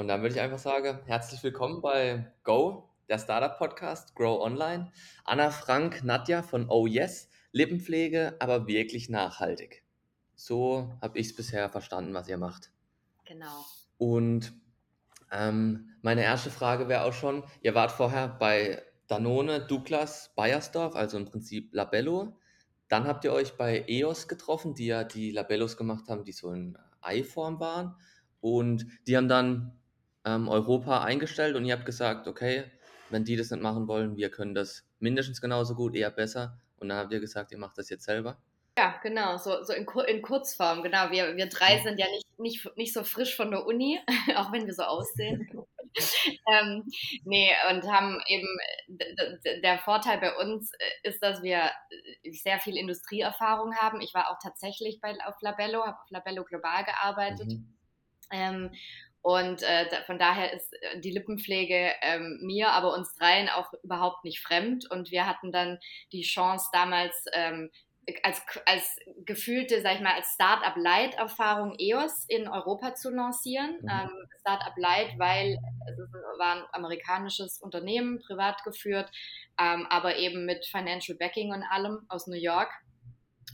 Und dann würde ich einfach sagen, herzlich willkommen bei Go, der Startup Podcast Grow Online. Anna Frank, Nadja von Oh Yes, Lippenpflege, aber wirklich nachhaltig. So habe ich es bisher verstanden, was ihr macht. Genau. Und ähm, meine erste Frage wäre auch schon, ihr wart vorher bei Danone, Douglas, Bayersdorf, also im Prinzip Labello. Dann habt ihr euch bei EOS getroffen, die ja die Labellos gemacht haben, die so in Eiform waren. Und die haben dann ähm, Europa eingestellt und ihr habt gesagt, okay, wenn die das nicht machen wollen, wir können das mindestens genauso gut, eher besser. Und dann habt ihr gesagt, ihr macht das jetzt selber. Ja, genau, so, so in, in Kurzform, genau. Wir, wir drei sind ja nicht, nicht, nicht so frisch von der Uni, auch wenn wir so aussehen. ähm, nee, und haben eben, der Vorteil bei uns ist, dass wir sehr viel Industrieerfahrung haben. Ich war auch tatsächlich bei, auf Labello, habe auf Labello Global gearbeitet. Mhm. Ähm, und äh, von daher ist äh, die Lippenpflege ähm, mir, aber uns dreien auch überhaupt nicht fremd. Und wir hatten dann die Chance damals ähm, als, als gefühlte, sag ich mal, als Startup-Light-Erfahrung EOS in Europa zu lancieren. Mhm. Ähm, Startup Light, weil es war ein amerikanisches Unternehmen, privat geführt, ähm, aber eben mit Financial Backing und allem aus New York.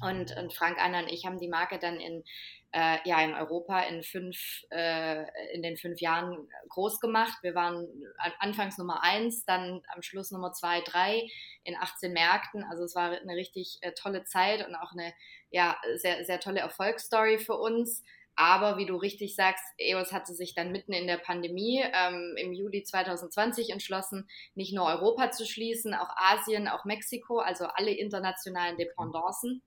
Und, und Frank Anna und ich haben die Marke dann in, äh, ja, in Europa in, fünf, äh, in den fünf Jahren groß gemacht. Wir waren anfangs Nummer eins, dann am Schluss Nummer zwei, drei in 18 Märkten. Also es war eine richtig äh, tolle Zeit und auch eine ja, sehr, sehr tolle Erfolgsstory für uns. Aber wie du richtig sagst, EOS hatte sich dann mitten in der Pandemie ähm, im Juli 2020 entschlossen, nicht nur Europa zu schließen, auch Asien, auch Mexiko, also alle internationalen Dependancen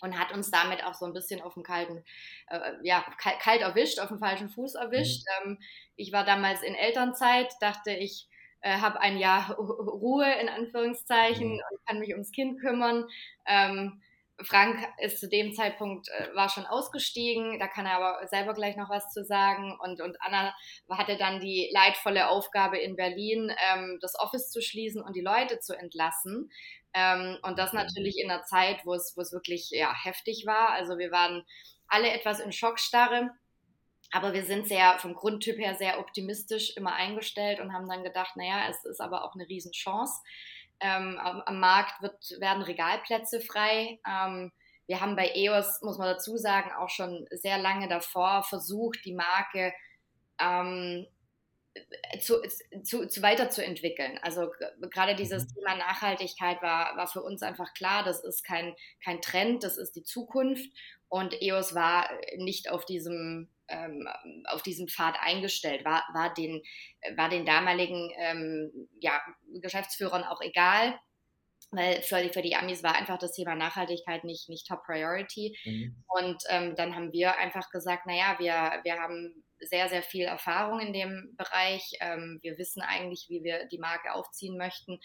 und hat uns damit auch so ein bisschen auf dem kalten, äh, ja, kalt, erwischt, auf dem falschen Fuß erwischt. Mhm. Ähm, ich war damals in Elternzeit, dachte ich, äh, habe ein Jahr Ruhe in Anführungszeichen mhm. und kann mich ums Kind kümmern. Ähm, Frank ist zu dem Zeitpunkt äh, war schon ausgestiegen, da kann er aber selber gleich noch was zu sagen. Und, und Anna hatte dann die leidvolle Aufgabe in Berlin, ähm, das Office zu schließen und die Leute zu entlassen. Ähm, und das natürlich in einer Zeit, wo es, wo es wirklich ja, heftig war. Also wir waren alle etwas in Schockstarre. Aber wir sind sehr vom Grundtyp her sehr optimistisch immer eingestellt und haben dann gedacht, naja, es ist aber auch eine Riesenchance. Ähm, am, am, Markt wird, werden Regalplätze frei. Ähm, wir haben bei EOS, muss man dazu sagen, auch schon sehr lange davor versucht, die Marke ähm, zu, zu, zu weiterzuentwickeln. Also gerade dieses mhm. Thema Nachhaltigkeit war, war für uns einfach klar, das ist kein, kein Trend, das ist die Zukunft. Und EOS war nicht auf diesem, ähm, auf diesem Pfad eingestellt, war, war, den, war den damaligen ähm, ja, Geschäftsführern auch egal weil für die, für die Amis war einfach das Thema Nachhaltigkeit nicht, nicht Top Priority. Mhm. Und ähm, dann haben wir einfach gesagt, naja, wir, wir haben sehr, sehr viel Erfahrung in dem Bereich. Ähm, wir wissen eigentlich, wie wir die Marke aufziehen möchten.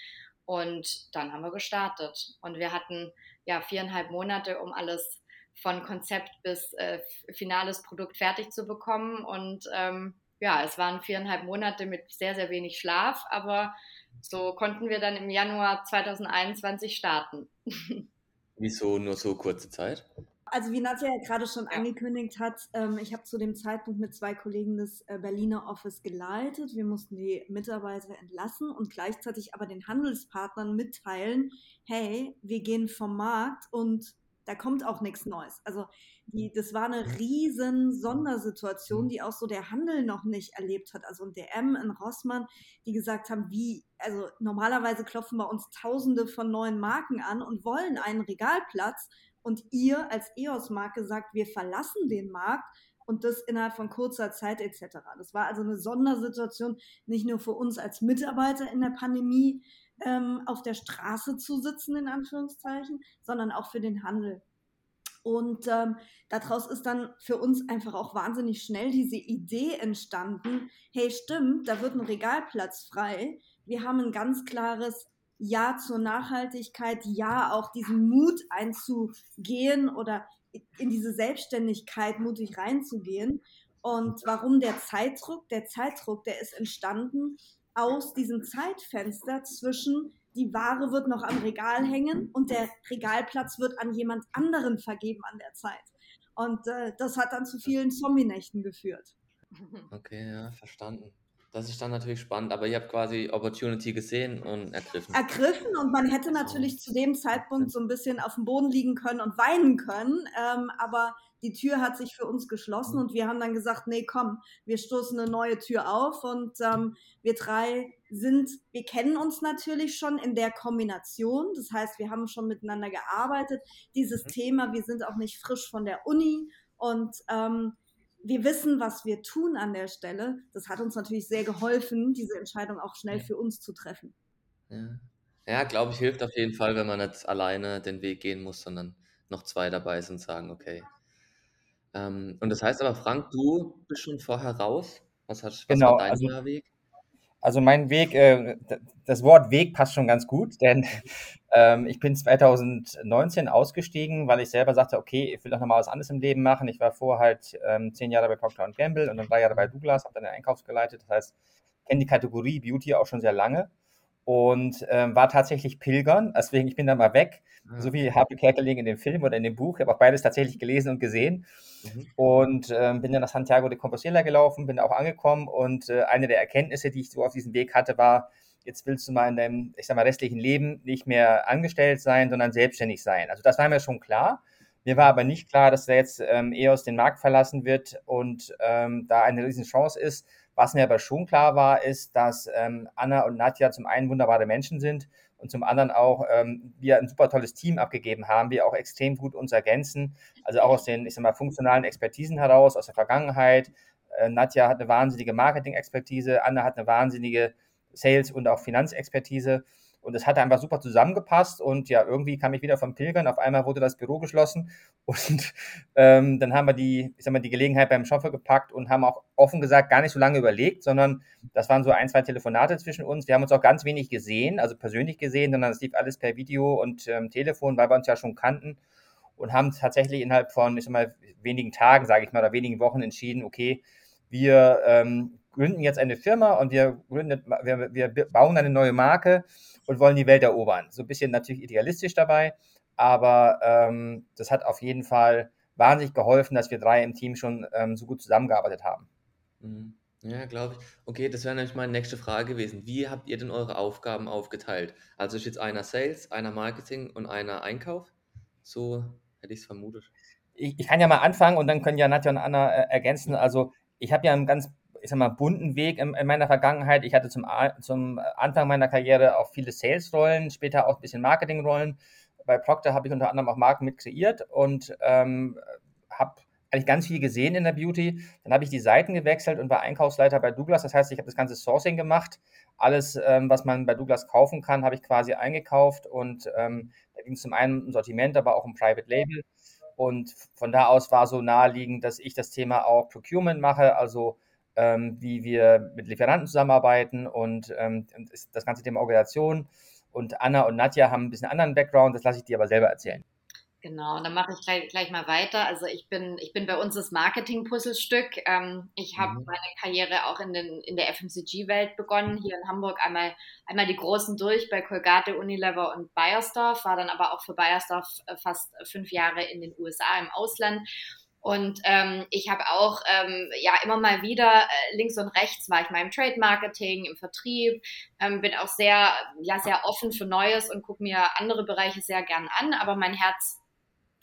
Und dann haben wir gestartet. Und wir hatten ja viereinhalb Monate, um alles von Konzept bis äh, finales Produkt fertig zu bekommen. Und ähm, ja, es waren viereinhalb Monate mit sehr, sehr wenig Schlaf, aber so konnten wir dann im Januar 2021 starten. Wieso nur so kurze Zeit? Also wie Nadja ja gerade schon angekündigt hat, ähm, ich habe zu dem Zeitpunkt mit zwei Kollegen das äh, Berliner Office geleitet. Wir mussten die Mitarbeiter entlassen und gleichzeitig aber den Handelspartnern mitteilen, hey, wir gehen vom Markt und da kommt auch nichts Neues. Also die, das war eine riesen Sondersituation, die auch so der Handel noch nicht erlebt hat. Also ein DM, ein Rossmann, die gesagt haben, wie, also normalerweise klopfen bei uns Tausende von neuen Marken an und wollen einen Regalplatz und ihr als EOS-Marke sagt, wir verlassen den Markt und das innerhalb von kurzer Zeit etc. Das war also eine Sondersituation, nicht nur für uns als Mitarbeiter in der Pandemie, ähm, auf der Straße zu sitzen, in Anführungszeichen, sondern auch für den Handel. Und ähm, daraus ist dann für uns einfach auch wahnsinnig schnell diese Idee entstanden, hey stimmt, da wird ein Regalplatz frei. Wir haben ein ganz klares Ja zur Nachhaltigkeit, Ja auch diesen Mut einzugehen oder in diese Selbstständigkeit mutig reinzugehen. Und warum der Zeitdruck? Der Zeitdruck, der ist entstanden, aus diesem Zeitfenster zwischen die Ware wird noch am Regal hängen und der Regalplatz wird an jemand anderen vergeben an der Zeit. Und äh, das hat dann zu vielen Zombie-Nächten geführt. Okay, ja, verstanden. Das ist dann natürlich spannend, aber ihr habt quasi Opportunity gesehen und ergriffen. Ergriffen und man hätte natürlich zu dem Zeitpunkt so ein bisschen auf dem Boden liegen können und weinen können, ähm, aber die Tür hat sich für uns geschlossen und wir haben dann gesagt, nee, komm, wir stoßen eine neue Tür auf und ähm, wir drei sind, wir kennen uns natürlich schon in der Kombination, das heißt, wir haben schon miteinander gearbeitet, dieses mhm. Thema, wir sind auch nicht frisch von der Uni und ähm, wir wissen, was wir tun an der Stelle. Das hat uns natürlich sehr geholfen, diese Entscheidung auch schnell für uns zu treffen. Ja, ja glaube ich, hilft auf jeden Fall, wenn man nicht alleine den Weg gehen muss, sondern noch zwei dabei sind und sagen, okay. Ähm, und das heißt aber, Frank, du bist schon vorher raus. Was, hast, was genau, war dein also, Weg? Also mein Weg, äh, das Wort Weg passt schon ganz gut, denn ähm, ich bin 2019 ausgestiegen, weil ich selber sagte, okay, ich will doch nochmal was anderes im Leben machen. Ich war vorher halt ähm, zehn Jahre bei Procter Gamble und dann drei Jahre bei Douglas, habe dann den Einkauf geleitet. Das heißt, kenne die Kategorie Beauty auch schon sehr lange und ähm, war tatsächlich Pilgern. Deswegen, ich bin da mal weg, so wie Harpe Kerkeling in dem Film oder in dem Buch. Ich habe auch beides tatsächlich gelesen und gesehen. Mhm. Und ähm, bin dann nach Santiago de Compostela gelaufen, bin auch angekommen. Und äh, eine der Erkenntnisse, die ich so auf diesem Weg hatte, war, jetzt willst du mal in deinem, ich sag mal, restlichen Leben nicht mehr angestellt sein, sondern selbstständig sein. Also das war mir schon klar. Mir war aber nicht klar, dass da jetzt ähm, EOS den Markt verlassen wird und ähm, da eine riesen Chance ist, was mir aber schon klar war, ist, dass ähm, Anna und Nadja zum einen wunderbare Menschen sind und zum anderen auch ähm, wir ein super tolles Team abgegeben haben, wir auch extrem gut uns ergänzen, also auch aus den, ich sag mal, funktionalen Expertisen heraus, aus der Vergangenheit. Äh, Nadja hat eine wahnsinnige Marketing-Expertise, Anna hat eine wahnsinnige Sales- und auch Finanzexpertise. Und es hat einfach super zusammengepasst und ja, irgendwie kam ich wieder vom Pilgern. Auf einmal wurde das Büro geschlossen und ähm, dann haben wir die, ich sag mal, die Gelegenheit beim Schoffer gepackt und haben auch offen gesagt gar nicht so lange überlegt, sondern das waren so ein, zwei Telefonate zwischen uns. Wir haben uns auch ganz wenig gesehen, also persönlich gesehen, sondern es lief alles per Video und ähm, Telefon, weil wir uns ja schon kannten und haben tatsächlich innerhalb von, ich sag mal, wenigen Tagen, sage ich mal, oder wenigen Wochen entschieden, okay, wir ähm, gründen jetzt eine Firma und wir, gründet, wir, wir bauen eine neue Marke und wollen die Welt erobern. So ein bisschen natürlich idealistisch dabei, aber ähm, das hat auf jeden Fall wahnsinnig geholfen, dass wir drei im Team schon ähm, so gut zusammengearbeitet haben. Mhm. Ja, glaube ich. Okay, das wäre nämlich meine nächste Frage gewesen. Wie habt ihr denn eure Aufgaben aufgeteilt? Also ist jetzt einer Sales, einer Marketing und einer Einkauf? So hätte ich es vermutet. Ich, ich, kann ja mal anfangen und dann können ja Nadja und Anna äh, ergänzen. Also ich habe ja einen ganz ich sag mal, bunten Weg in, in meiner Vergangenheit. Ich hatte zum, zum Anfang meiner Karriere auch viele Sales-Rollen, später auch ein bisschen Marketing-Rollen. Bei Procter habe ich unter anderem auch Marken mit kreiert und ähm, habe eigentlich ganz viel gesehen in der Beauty. Dann habe ich die Seiten gewechselt und war Einkaufsleiter bei Douglas. Das heißt, ich habe das ganze Sourcing gemacht. Alles, ähm, was man bei Douglas kaufen kann, habe ich quasi eingekauft. Und ähm, da ging es zum einen um Sortiment, aber auch um Private Label. Und von da aus war so naheliegend, dass ich das Thema auch Procurement mache, also ähm, wie wir mit Lieferanten zusammenarbeiten und ähm, das ganze Thema Organisation. Und Anna und Nadja haben ein bisschen anderen Background, das lasse ich dir aber selber erzählen. Genau, dann mache ich gleich, gleich, mal weiter. Also ich bin, ich bin bei uns das Marketing-Puzzlestück. Ähm, ich habe mhm. meine Karriere auch in, den, in der FMCG-Welt begonnen, hier in Hamburg einmal, einmal die großen durch bei Colgate, Unilever und Bayersdorf, war dann aber auch für Bayersdorf äh, fast fünf Jahre in den USA im Ausland und ähm, ich habe auch ähm, ja immer mal wieder äh, links und rechts war ich mal im Trade Marketing, im Vertrieb, ähm, bin auch sehr ja sehr offen für Neues und gucke mir andere Bereiche sehr gern an. Aber mein Herz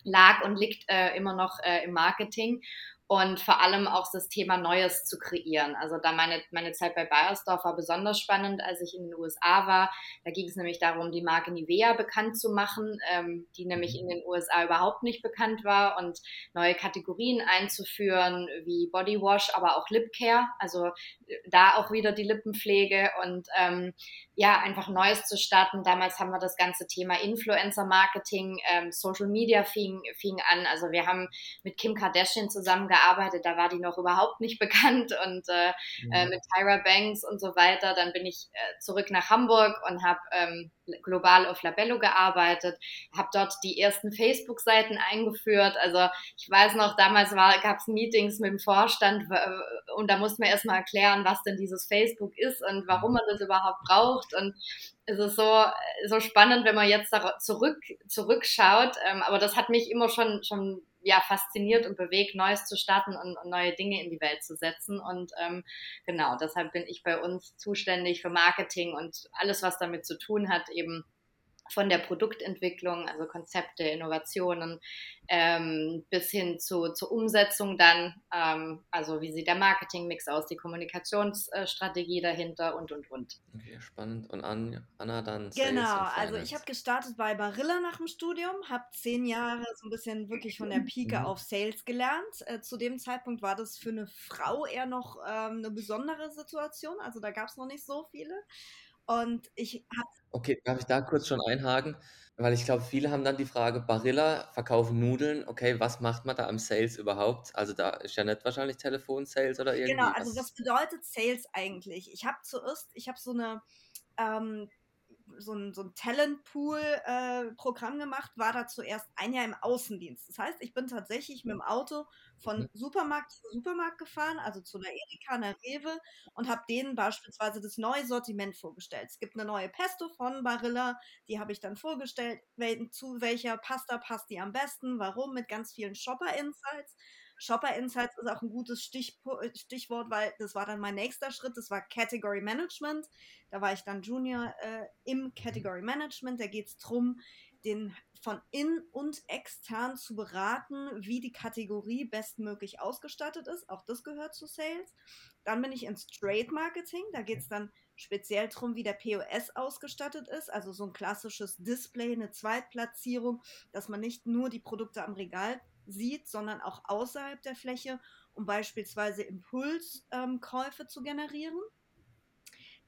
lag und liegt äh, immer noch äh, im Marketing und vor allem auch das Thema Neues zu kreieren. Also da meine, meine Zeit bei Bayersdorf war besonders spannend, als ich in den USA war. Da ging es nämlich darum, die Marke Nivea bekannt zu machen, ähm, die nämlich in den USA überhaupt nicht bekannt war und neue Kategorien einzuführen, wie Bodywash, aber auch Lipcare, also äh, da auch wieder die Lippenpflege und ähm, ja, einfach Neues zu starten. Damals haben wir das ganze Thema Influencer-Marketing, ähm, Social Media fing, fing an. Also wir haben mit Kim Kardashian zusammengearbeitet, gearbeitet, da war die noch überhaupt nicht bekannt und äh, mhm. äh, mit Tyra Banks und so weiter. Dann bin ich äh, zurück nach Hamburg und habe ähm, global auf Labello gearbeitet, habe dort die ersten Facebook-Seiten eingeführt. Also ich weiß noch, damals gab es Meetings mit dem Vorstand und da musste man erstmal erklären, was denn dieses Facebook ist und warum man das überhaupt braucht. Und es ist so, so spannend, wenn man jetzt zurück, zurückschaut. Ähm, aber das hat mich immer schon, schon ja, fasziniert und bewegt, Neues zu starten und, und neue Dinge in die Welt zu setzen. Und ähm, genau, deshalb bin ich bei uns zuständig für Marketing und alles, was damit zu tun hat, eben von der Produktentwicklung, also Konzepte, Innovationen, ähm, bis hin zu, zur Umsetzung dann, ähm, also wie sieht der Marketingmix aus, die Kommunikationsstrategie dahinter und, und, und. Okay, spannend. Und Anna dann Sales Genau, also ich habe gestartet bei Barilla nach dem Studium, habe zehn Jahre so ein bisschen wirklich von der Pike mhm. auf Sales gelernt. Äh, zu dem Zeitpunkt war das für eine Frau eher noch ähm, eine besondere Situation, also da gab es noch nicht so viele. Und ich habe. Okay, darf ich da kurz schon einhaken? Weil ich glaube, viele haben dann die Frage, Barilla verkaufen Nudeln, okay, was macht man da am Sales überhaupt? Also da ist ja nicht wahrscheinlich Telefon-Sales oder irgendwie. Genau, also was bedeutet Sales eigentlich? Ich habe zuerst, ich habe so eine ähm, so ein, so ein Talentpool-Programm äh, gemacht, war da zuerst ein Jahr im Außendienst. Das heißt, ich bin tatsächlich mit dem Auto von mhm. Supermarkt zu Supermarkt gefahren, also zu einer Edeka, einer Rewe und habe denen beispielsweise das neue Sortiment vorgestellt. Es gibt eine neue Pesto von Barilla, die habe ich dann vorgestellt, zu welcher Pasta passt die am besten, warum, mit ganz vielen Shopper-Insights. Shopper Insights ist auch ein gutes Stichwort, weil das war dann mein nächster Schritt. Das war Category Management. Da war ich dann Junior äh, im Category Management. Da geht es darum, den von in- und extern zu beraten, wie die Kategorie bestmöglich ausgestattet ist. Auch das gehört zu Sales. Dann bin ich ins Trade Marketing. Da geht es dann speziell darum, wie der POS ausgestattet ist. Also so ein klassisches Display, eine Zweitplatzierung, dass man nicht nur die Produkte am Regal sieht, sondern auch außerhalb der Fläche, um beispielsweise Impulskäufe ähm, zu generieren.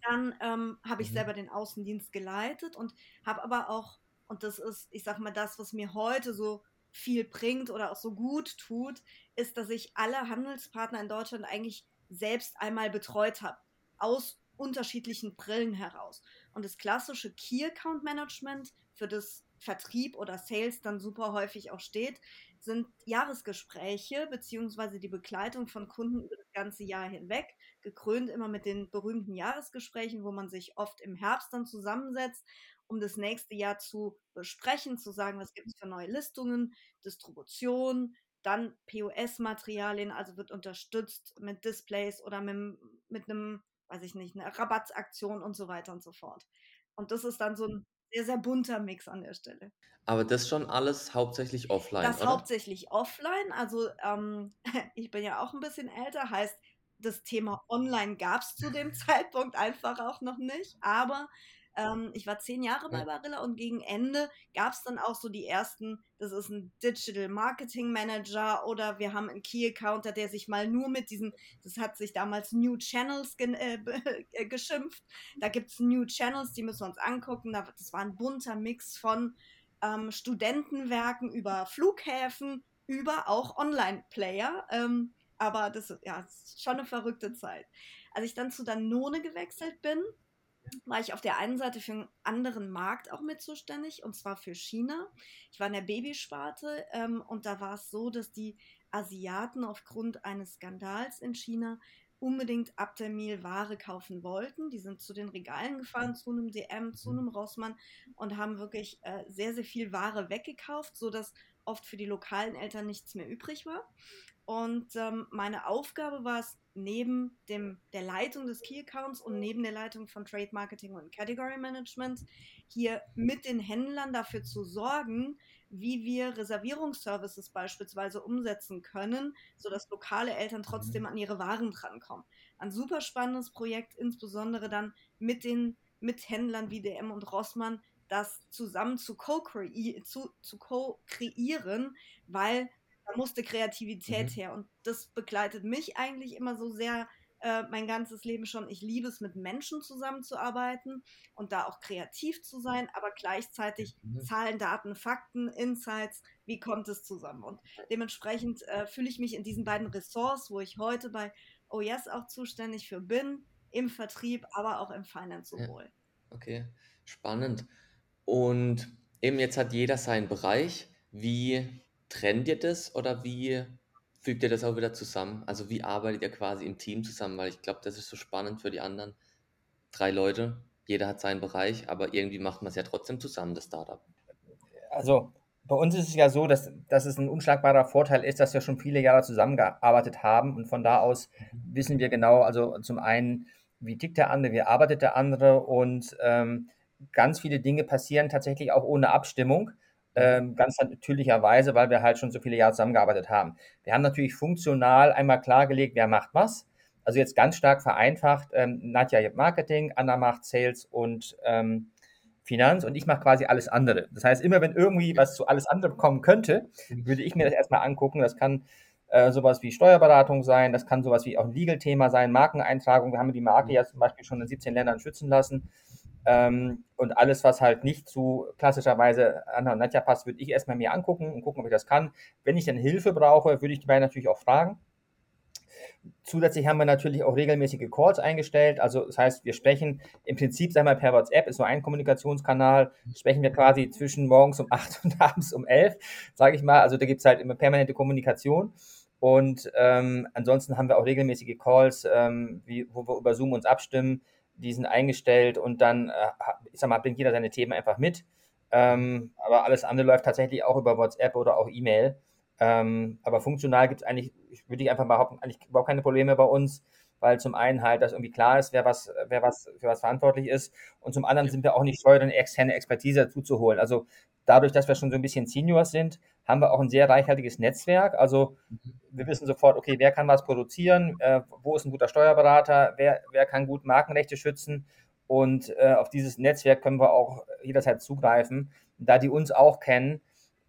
Dann ähm, habe ich mhm. selber den Außendienst geleitet und habe aber auch, und das ist, ich sag mal, das, was mir heute so viel bringt oder auch so gut tut, ist, dass ich alle Handelspartner in Deutschland eigentlich selbst einmal betreut habe, aus unterschiedlichen Brillen heraus. Und das klassische Key Account Management, für das Vertrieb oder Sales dann super häufig auch steht, sind Jahresgespräche beziehungsweise die Begleitung von Kunden über das ganze Jahr hinweg, gekrönt immer mit den berühmten Jahresgesprächen, wo man sich oft im Herbst dann zusammensetzt, um das nächste Jahr zu besprechen, zu sagen, was gibt es für neue Listungen, Distribution, dann POS-Materialien, also wird unterstützt mit Displays oder mit, mit einem, weiß ich nicht, einer Rabattaktion und so weiter und so fort. Und das ist dann so ein sehr, sehr bunter Mix an der Stelle. Aber das schon alles hauptsächlich offline, Das oder? hauptsächlich offline. Also ähm, ich bin ja auch ein bisschen älter, heißt, das Thema online gab es zu dem Zeitpunkt einfach auch noch nicht. Aber ähm, ich war zehn Jahre bei Barilla und gegen Ende gab es dann auch so die ersten, das ist ein Digital Marketing Manager oder wir haben einen Key Accounter, der sich mal nur mit diesen, das hat sich damals New Channels ge äh, äh, geschimpft. Da gibt es New Channels, die müssen wir uns angucken. Das war ein bunter Mix von ähm, Studentenwerken über Flughäfen, über auch Online-Player. Ähm, aber das, ja, das ist schon eine verrückte Zeit. Als ich dann zu Danone gewechselt bin, war ich auf der einen Seite für einen anderen Markt auch mit zuständig, und zwar für China. Ich war in der Babysparte ähm, und da war es so, dass die Asiaten aufgrund eines Skandals in China unbedingt Abdelmehl Ware kaufen wollten. Die sind zu den Regalen gefahren, zu einem DM, zu einem Rossmann und haben wirklich äh, sehr, sehr viel Ware weggekauft, sodass oft für die lokalen Eltern nichts mehr übrig war. Und ähm, meine Aufgabe war es, neben dem, der Leitung des Key Accounts und neben der Leitung von Trade Marketing und Category Management hier mit den Händlern dafür zu sorgen, wie wir Reservierungsservices beispielsweise umsetzen können, sodass lokale Eltern trotzdem an ihre Waren drankommen. Ein super spannendes Projekt, insbesondere dann mit den mit Händlern wie DM und Rossmann, das zusammen zu co-kreieren, zu, zu co weil da musste Kreativität mhm. her. Und das begleitet mich eigentlich immer so sehr äh, mein ganzes Leben schon. Ich liebe es, mit Menschen zusammenzuarbeiten und da auch kreativ zu sein, aber gleichzeitig mhm. Zahlen, Daten, Fakten, Insights, wie kommt es zusammen? Und dementsprechend äh, fühle ich mich in diesen beiden Ressorts, wo ich heute bei Oh Yes auch zuständig für bin, im Vertrieb, aber auch im Finance sowohl. Ja. Okay, spannend. Und eben jetzt hat jeder seinen Bereich. Wie trennt ihr das oder wie fügt ihr das auch wieder zusammen? Also wie arbeitet ihr quasi im Team zusammen? Weil ich glaube, das ist so spannend für die anderen drei Leute. Jeder hat seinen Bereich, aber irgendwie macht man es ja trotzdem zusammen, das Startup. Also bei uns ist es ja so, dass, dass es ein unschlagbarer Vorteil ist, dass wir schon viele Jahre zusammengearbeitet haben und von da aus wissen wir genau, also zum einen, wie tickt der andere, wie arbeitet der andere und ähm, ganz viele Dinge passieren tatsächlich auch ohne Abstimmung. Ähm, ganz natürlicherweise, weil wir halt schon so viele Jahre zusammengearbeitet haben. Wir haben natürlich funktional einmal klargelegt, wer macht was. Also jetzt ganz stark vereinfacht. Ähm, Nadja Marketing, Anna macht Sales und ähm, Finanz und ich mache quasi alles andere. Das heißt, immer wenn irgendwie was zu alles andere kommen könnte, würde ich mir das erstmal angucken. Das kann äh, sowas wie Steuerberatung sein, das kann sowas wie auch ein Legal-Thema sein, Markeneintragung. Wir haben die Marke ja zum Beispiel schon in 17 Ländern schützen lassen. Ähm, und alles, was halt nicht zu klassischerweise Anna und Nadja passt, würde ich erstmal mir angucken und gucken, ob ich das kann. Wenn ich dann Hilfe brauche, würde ich die beiden natürlich auch fragen. Zusätzlich haben wir natürlich auch regelmäßige Calls eingestellt. Also das heißt, wir sprechen im Prinzip, sagen wir per WhatsApp, ist so ein Kommunikationskanal, sprechen wir quasi zwischen morgens um 8 und abends um 11, sage ich mal. Also da gibt es halt immer permanente Kommunikation. Und ähm, ansonsten haben wir auch regelmäßige Calls, ähm, wie, wo wir über Zoom uns abstimmen. Die sind eingestellt und dann, äh, ich sag mal, bringt jeder seine Themen einfach mit. Ähm, aber alles andere läuft tatsächlich auch über WhatsApp oder auch E-Mail. Ähm, aber funktional gibt es eigentlich, ich würde ich einfach behaupten, eigentlich überhaupt keine Probleme bei uns, weil zum einen halt, dass irgendwie klar ist, wer was, wer was für was verantwortlich ist und zum anderen sind wir auch nicht scheu, eine externe Expertise dazu zu holen. Also dadurch, dass wir schon so ein bisschen Seniors sind, haben wir auch ein sehr reichhaltiges Netzwerk. Also wir wissen sofort, okay, wer kann was produzieren, äh, wo ist ein guter Steuerberater, wer, wer kann gut Markenrechte schützen und äh, auf dieses Netzwerk können wir auch jederzeit zugreifen. Da die uns auch kennen,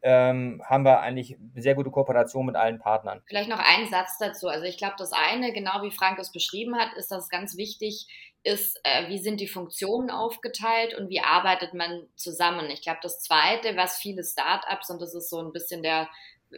ähm, haben wir eigentlich sehr gute Kooperation mit allen Partnern. Vielleicht noch einen Satz dazu. Also ich glaube, das eine, genau wie Frank es beschrieben hat, ist, dass es ganz wichtig ist, äh, wie sind die Funktionen aufgeteilt und wie arbeitet man zusammen. Ich glaube, das zweite, was viele Startups, und das ist so ein bisschen der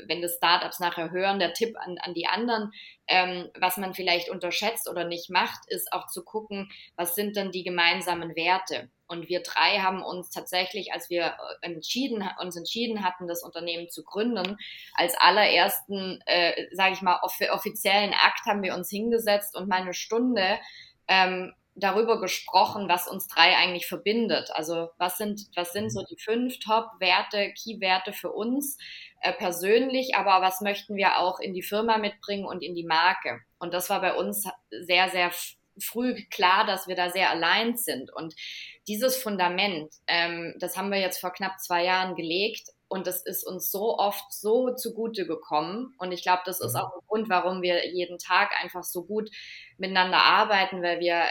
wenn das Startups nachher hören, der Tipp an, an die anderen, ähm, was man vielleicht unterschätzt oder nicht macht, ist auch zu gucken, was sind denn die gemeinsamen Werte. Und wir drei haben uns tatsächlich, als wir äh, entschieden, uns entschieden hatten, das Unternehmen zu gründen, als allerersten, äh, sage ich mal, off offiziellen Akt haben wir uns hingesetzt und mal eine Stunde ähm, darüber gesprochen, was uns drei eigentlich verbindet. Also was sind, was sind so die fünf Top-Werte, Key-Werte für uns äh, persönlich, aber was möchten wir auch in die Firma mitbringen und in die Marke. Und das war bei uns sehr, sehr früh klar, dass wir da sehr allein sind. Und dieses Fundament, ähm, das haben wir jetzt vor knapp zwei Jahren gelegt und das ist uns so oft so zugute gekommen. Und ich glaube, das ist mhm. auch ein Grund, warum wir jeden Tag einfach so gut miteinander arbeiten, weil wir,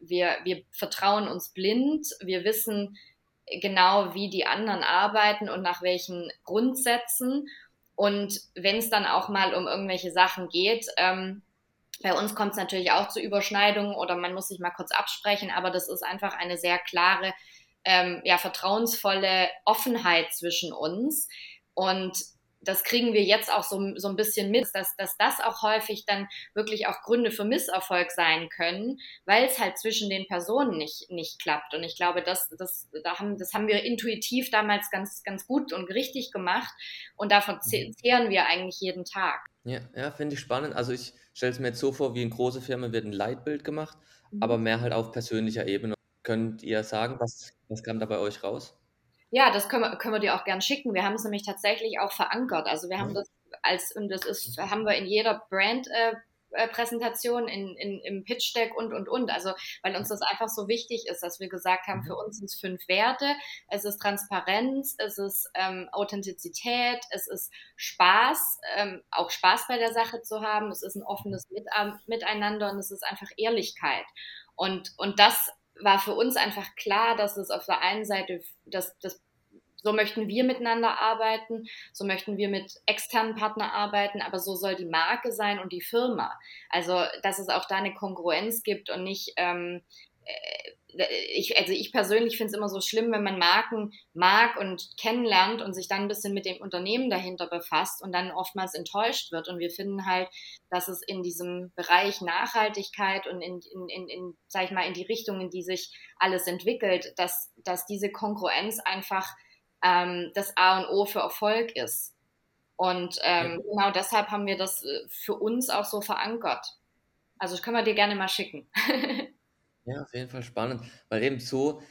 wir, wir vertrauen uns blind. Wir wissen genau, wie die anderen arbeiten und nach welchen Grundsätzen. Und wenn es dann auch mal um irgendwelche Sachen geht, ähm, bei uns kommt es natürlich auch zu Überschneidungen oder man muss sich mal kurz absprechen, aber das ist einfach eine sehr klare, ähm, ja, vertrauensvolle Offenheit zwischen uns. Und das kriegen wir jetzt auch so, so ein bisschen mit, dass, dass das auch häufig dann wirklich auch Gründe für Misserfolg sein können, weil es halt zwischen den Personen nicht, nicht klappt. Und ich glaube, das, das, da haben, das haben wir intuitiv damals ganz, ganz gut und richtig gemacht. Und davon mhm. zehren wir eigentlich jeden Tag. Ja, ja finde ich spannend. Also ich stelle es mir jetzt so vor, wie in große Firmen wird ein Leitbild gemacht, mhm. aber mehr halt auf persönlicher Ebene. Könnt ihr sagen, was, was kam da bei euch raus? Ja, das können wir, können wir dir auch gern schicken. Wir haben es nämlich tatsächlich auch verankert. Also wir haben mhm. das als, und das ist, haben wir in jeder Brand äh, Präsentation, in, in, im Pitch Deck und, und, und. Also, weil uns das einfach so wichtig ist, dass wir gesagt haben, für mhm. uns sind es fünf Werte. Es ist Transparenz, es ist ähm, Authentizität, es ist Spaß, ähm, auch Spaß bei der Sache zu haben. Es ist ein offenes Mit Miteinander und es ist einfach Ehrlichkeit. Und, und das war für uns einfach klar, dass es auf der einen Seite, dass, dass so möchten wir miteinander arbeiten, so möchten wir mit externen Partnern arbeiten, aber so soll die Marke sein und die Firma. Also, dass es auch da eine Kongruenz gibt und nicht ähm, äh, ich, also ich persönlich finde es immer so schlimm, wenn man Marken mag und kennenlernt und sich dann ein bisschen mit dem Unternehmen dahinter befasst und dann oftmals enttäuscht wird. Und wir finden halt, dass es in diesem Bereich Nachhaltigkeit und in, in, in, in sag ich mal, in die Richtung, in die sich alles entwickelt, dass, dass diese Kongruenz einfach ähm, das A und O für Erfolg ist. Und ähm, genau deshalb haben wir das äh, für uns auch so verankert. Also das können wir dir gerne mal schicken. Ja, auf jeden Fall spannend, weil eben so,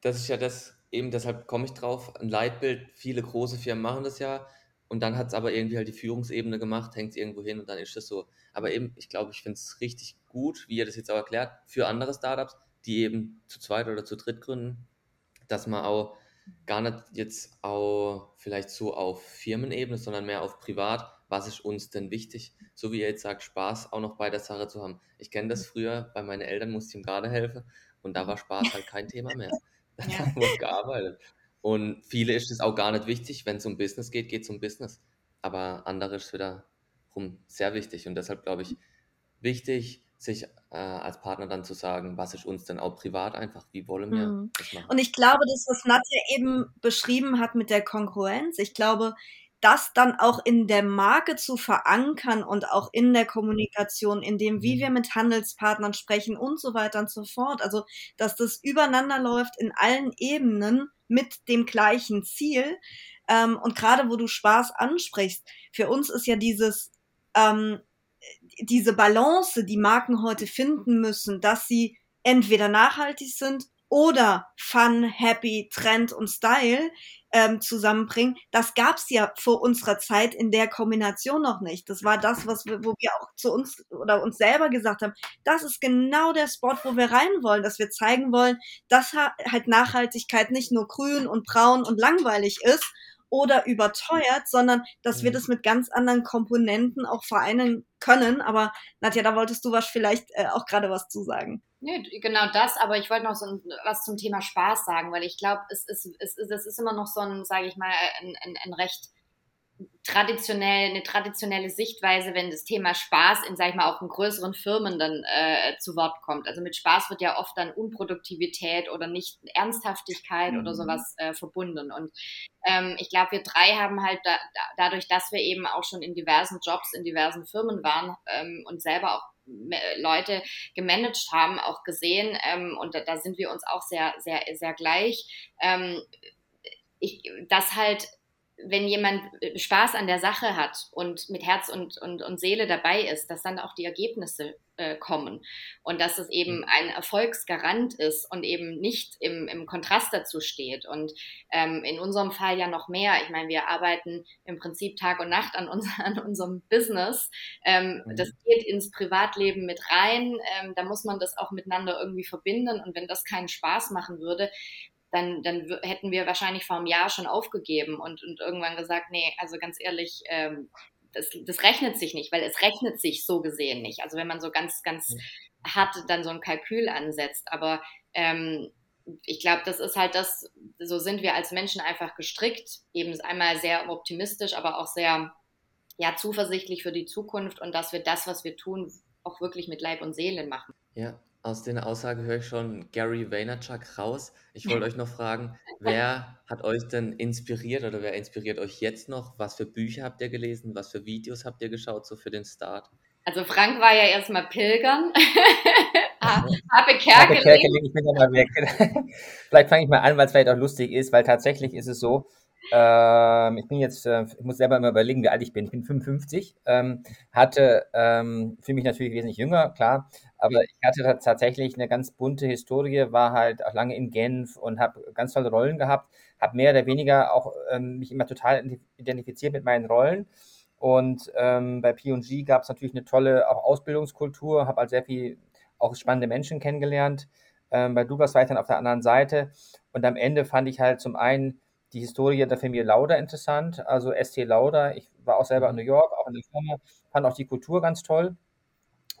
das ist ja das eben deshalb komme ich drauf, ein Leitbild, viele große Firmen machen das ja und dann hat es aber irgendwie halt die Führungsebene gemacht, hängt es irgendwo hin und dann ist das so. Aber eben, ich glaube, ich finde es richtig gut, wie ihr das jetzt auch erklärt, für andere Startups, die eben zu zweit oder zu dritt gründen, dass man auch gar nicht jetzt auch vielleicht so auf Firmenebene, sondern mehr auf privat, was ist uns denn wichtig? So wie ihr jetzt sagt, Spaß auch noch bei der Sache zu haben. Ich kenne das früher, bei meinen Eltern musste ich ihm gerade helfen und da war Spaß halt kein Thema mehr. Da ja. wurde gearbeitet. Und viele ist es auch gar nicht wichtig, wenn es um Business geht, geht es um Business. Aber andere ist wiederum sehr wichtig. Und deshalb glaube ich, wichtig, sich äh, als Partner dann zu sagen, was ist uns denn auch privat einfach, wie wollen wir mhm. das machen. Und ich glaube, das, was Nadja eben beschrieben hat mit der Kongruenz, ich glaube, das dann auch in der Marke zu verankern und auch in der Kommunikation, in dem, wie wir mhm. mit Handelspartnern sprechen und so weiter und so fort. Also, dass das übereinander läuft in allen Ebenen mit dem gleichen Ziel. Ähm, und gerade wo du Spaß ansprichst, für uns ist ja dieses, ähm, diese Balance, die Marken heute finden müssen, dass sie entweder nachhaltig sind oder Fun, Happy, Trend und Style ähm, zusammenbringen, das gab's ja vor unserer Zeit in der Kombination noch nicht. Das war das, was wir, wo wir auch zu uns oder uns selber gesagt haben, das ist genau der Spot, wo wir rein wollen, dass wir zeigen wollen, dass halt Nachhaltigkeit nicht nur grün und braun und langweilig ist oder überteuert, sondern dass wir mhm. das mit ganz anderen Komponenten auch vereinen können. Aber Nadja, da wolltest du was vielleicht äh, auch gerade was zu sagen. Nee, genau das, aber ich wollte noch so ein, was zum Thema Spaß sagen, weil ich glaube, es ist, es, ist, es ist immer noch so ein, sage ich mal, ein, ein, ein recht traditionell, eine traditionelle Sichtweise, wenn das Thema Spaß in, sag ich mal, auch in größeren Firmen dann äh, zu Wort kommt. Also mit Spaß wird ja oft dann Unproduktivität oder nicht Ernsthaftigkeit mhm. oder sowas äh, verbunden. Und ähm, ich glaube, wir drei haben halt da, da, dadurch, dass wir eben auch schon in diversen Jobs, in diversen Firmen waren ähm, und selber auch Leute gemanagt haben, auch gesehen. Ähm, und da, da, sind wir uns auch sehr, sehr, sehr gleich. Ähm, ich, dass halt wenn jemand äh, Spaß an der Sache hat und mit Herz und, und, und Seele dabei ist, dass dann auch die Ergebnisse äh, kommen und dass es eben mhm. ein Erfolgsgarant ist und eben nicht im, im Kontrast dazu steht. Und ähm, in unserem Fall ja noch mehr. Ich meine, wir arbeiten im Prinzip Tag und Nacht an, uns, an unserem Business. Ähm, mhm. Das geht ins Privatleben mit rein. Ähm, da muss man das auch miteinander irgendwie verbinden. Und wenn das keinen Spaß machen würde, dann, dann hätten wir wahrscheinlich vor einem Jahr schon aufgegeben und, und irgendwann gesagt, nee, also ganz ehrlich, ähm, das, das rechnet sich nicht, weil es rechnet sich so gesehen nicht. Also wenn man so ganz, ganz hart dann so ein Kalkül ansetzt. Aber ähm, ich glaube, das ist halt das, so sind wir als Menschen einfach gestrickt. Eben einmal sehr optimistisch, aber auch sehr ja, zuversichtlich für die Zukunft und dass wir das, was wir tun, auch wirklich mit Leib und Seele machen. Ja, aus der Aussage höre ich schon Gary Vaynerchuk raus. Ich wollte euch noch fragen, wer hat euch denn inspiriert oder wer inspiriert euch jetzt noch? Was für Bücher habt ihr gelesen? Was für Videos habt ihr geschaut, so für den Start? Also Frank war ja erstmal pilgern. Habe Kerkeling. Kerkeling, ich bin ja mal weg. vielleicht fange ich mal an, weil es vielleicht auch lustig ist, weil tatsächlich ist es so, ähm, ich bin jetzt, äh, ich muss selber mal überlegen, wie alt ich bin. Ich bin 55, ähm, hatte, ähm, fühle mich natürlich wesentlich jünger, klar, aber ich hatte tatsächlich eine ganz bunte Historie, war halt auch lange in Genf und habe ganz tolle Rollen gehabt, habe mehr oder weniger auch ähm, mich immer total identifiziert mit meinen Rollen. Und ähm, bei P&G gab es natürlich eine tolle auch Ausbildungskultur, habe halt sehr viel auch spannende Menschen kennengelernt. Ähm, bei Douglas war ich dann auf der anderen Seite. Und am Ende fand ich halt zum einen die Historie der Familie Lauder interessant, also ST Lauder. Ich war auch selber in New York, auch in der Firma, fand auch die Kultur ganz toll.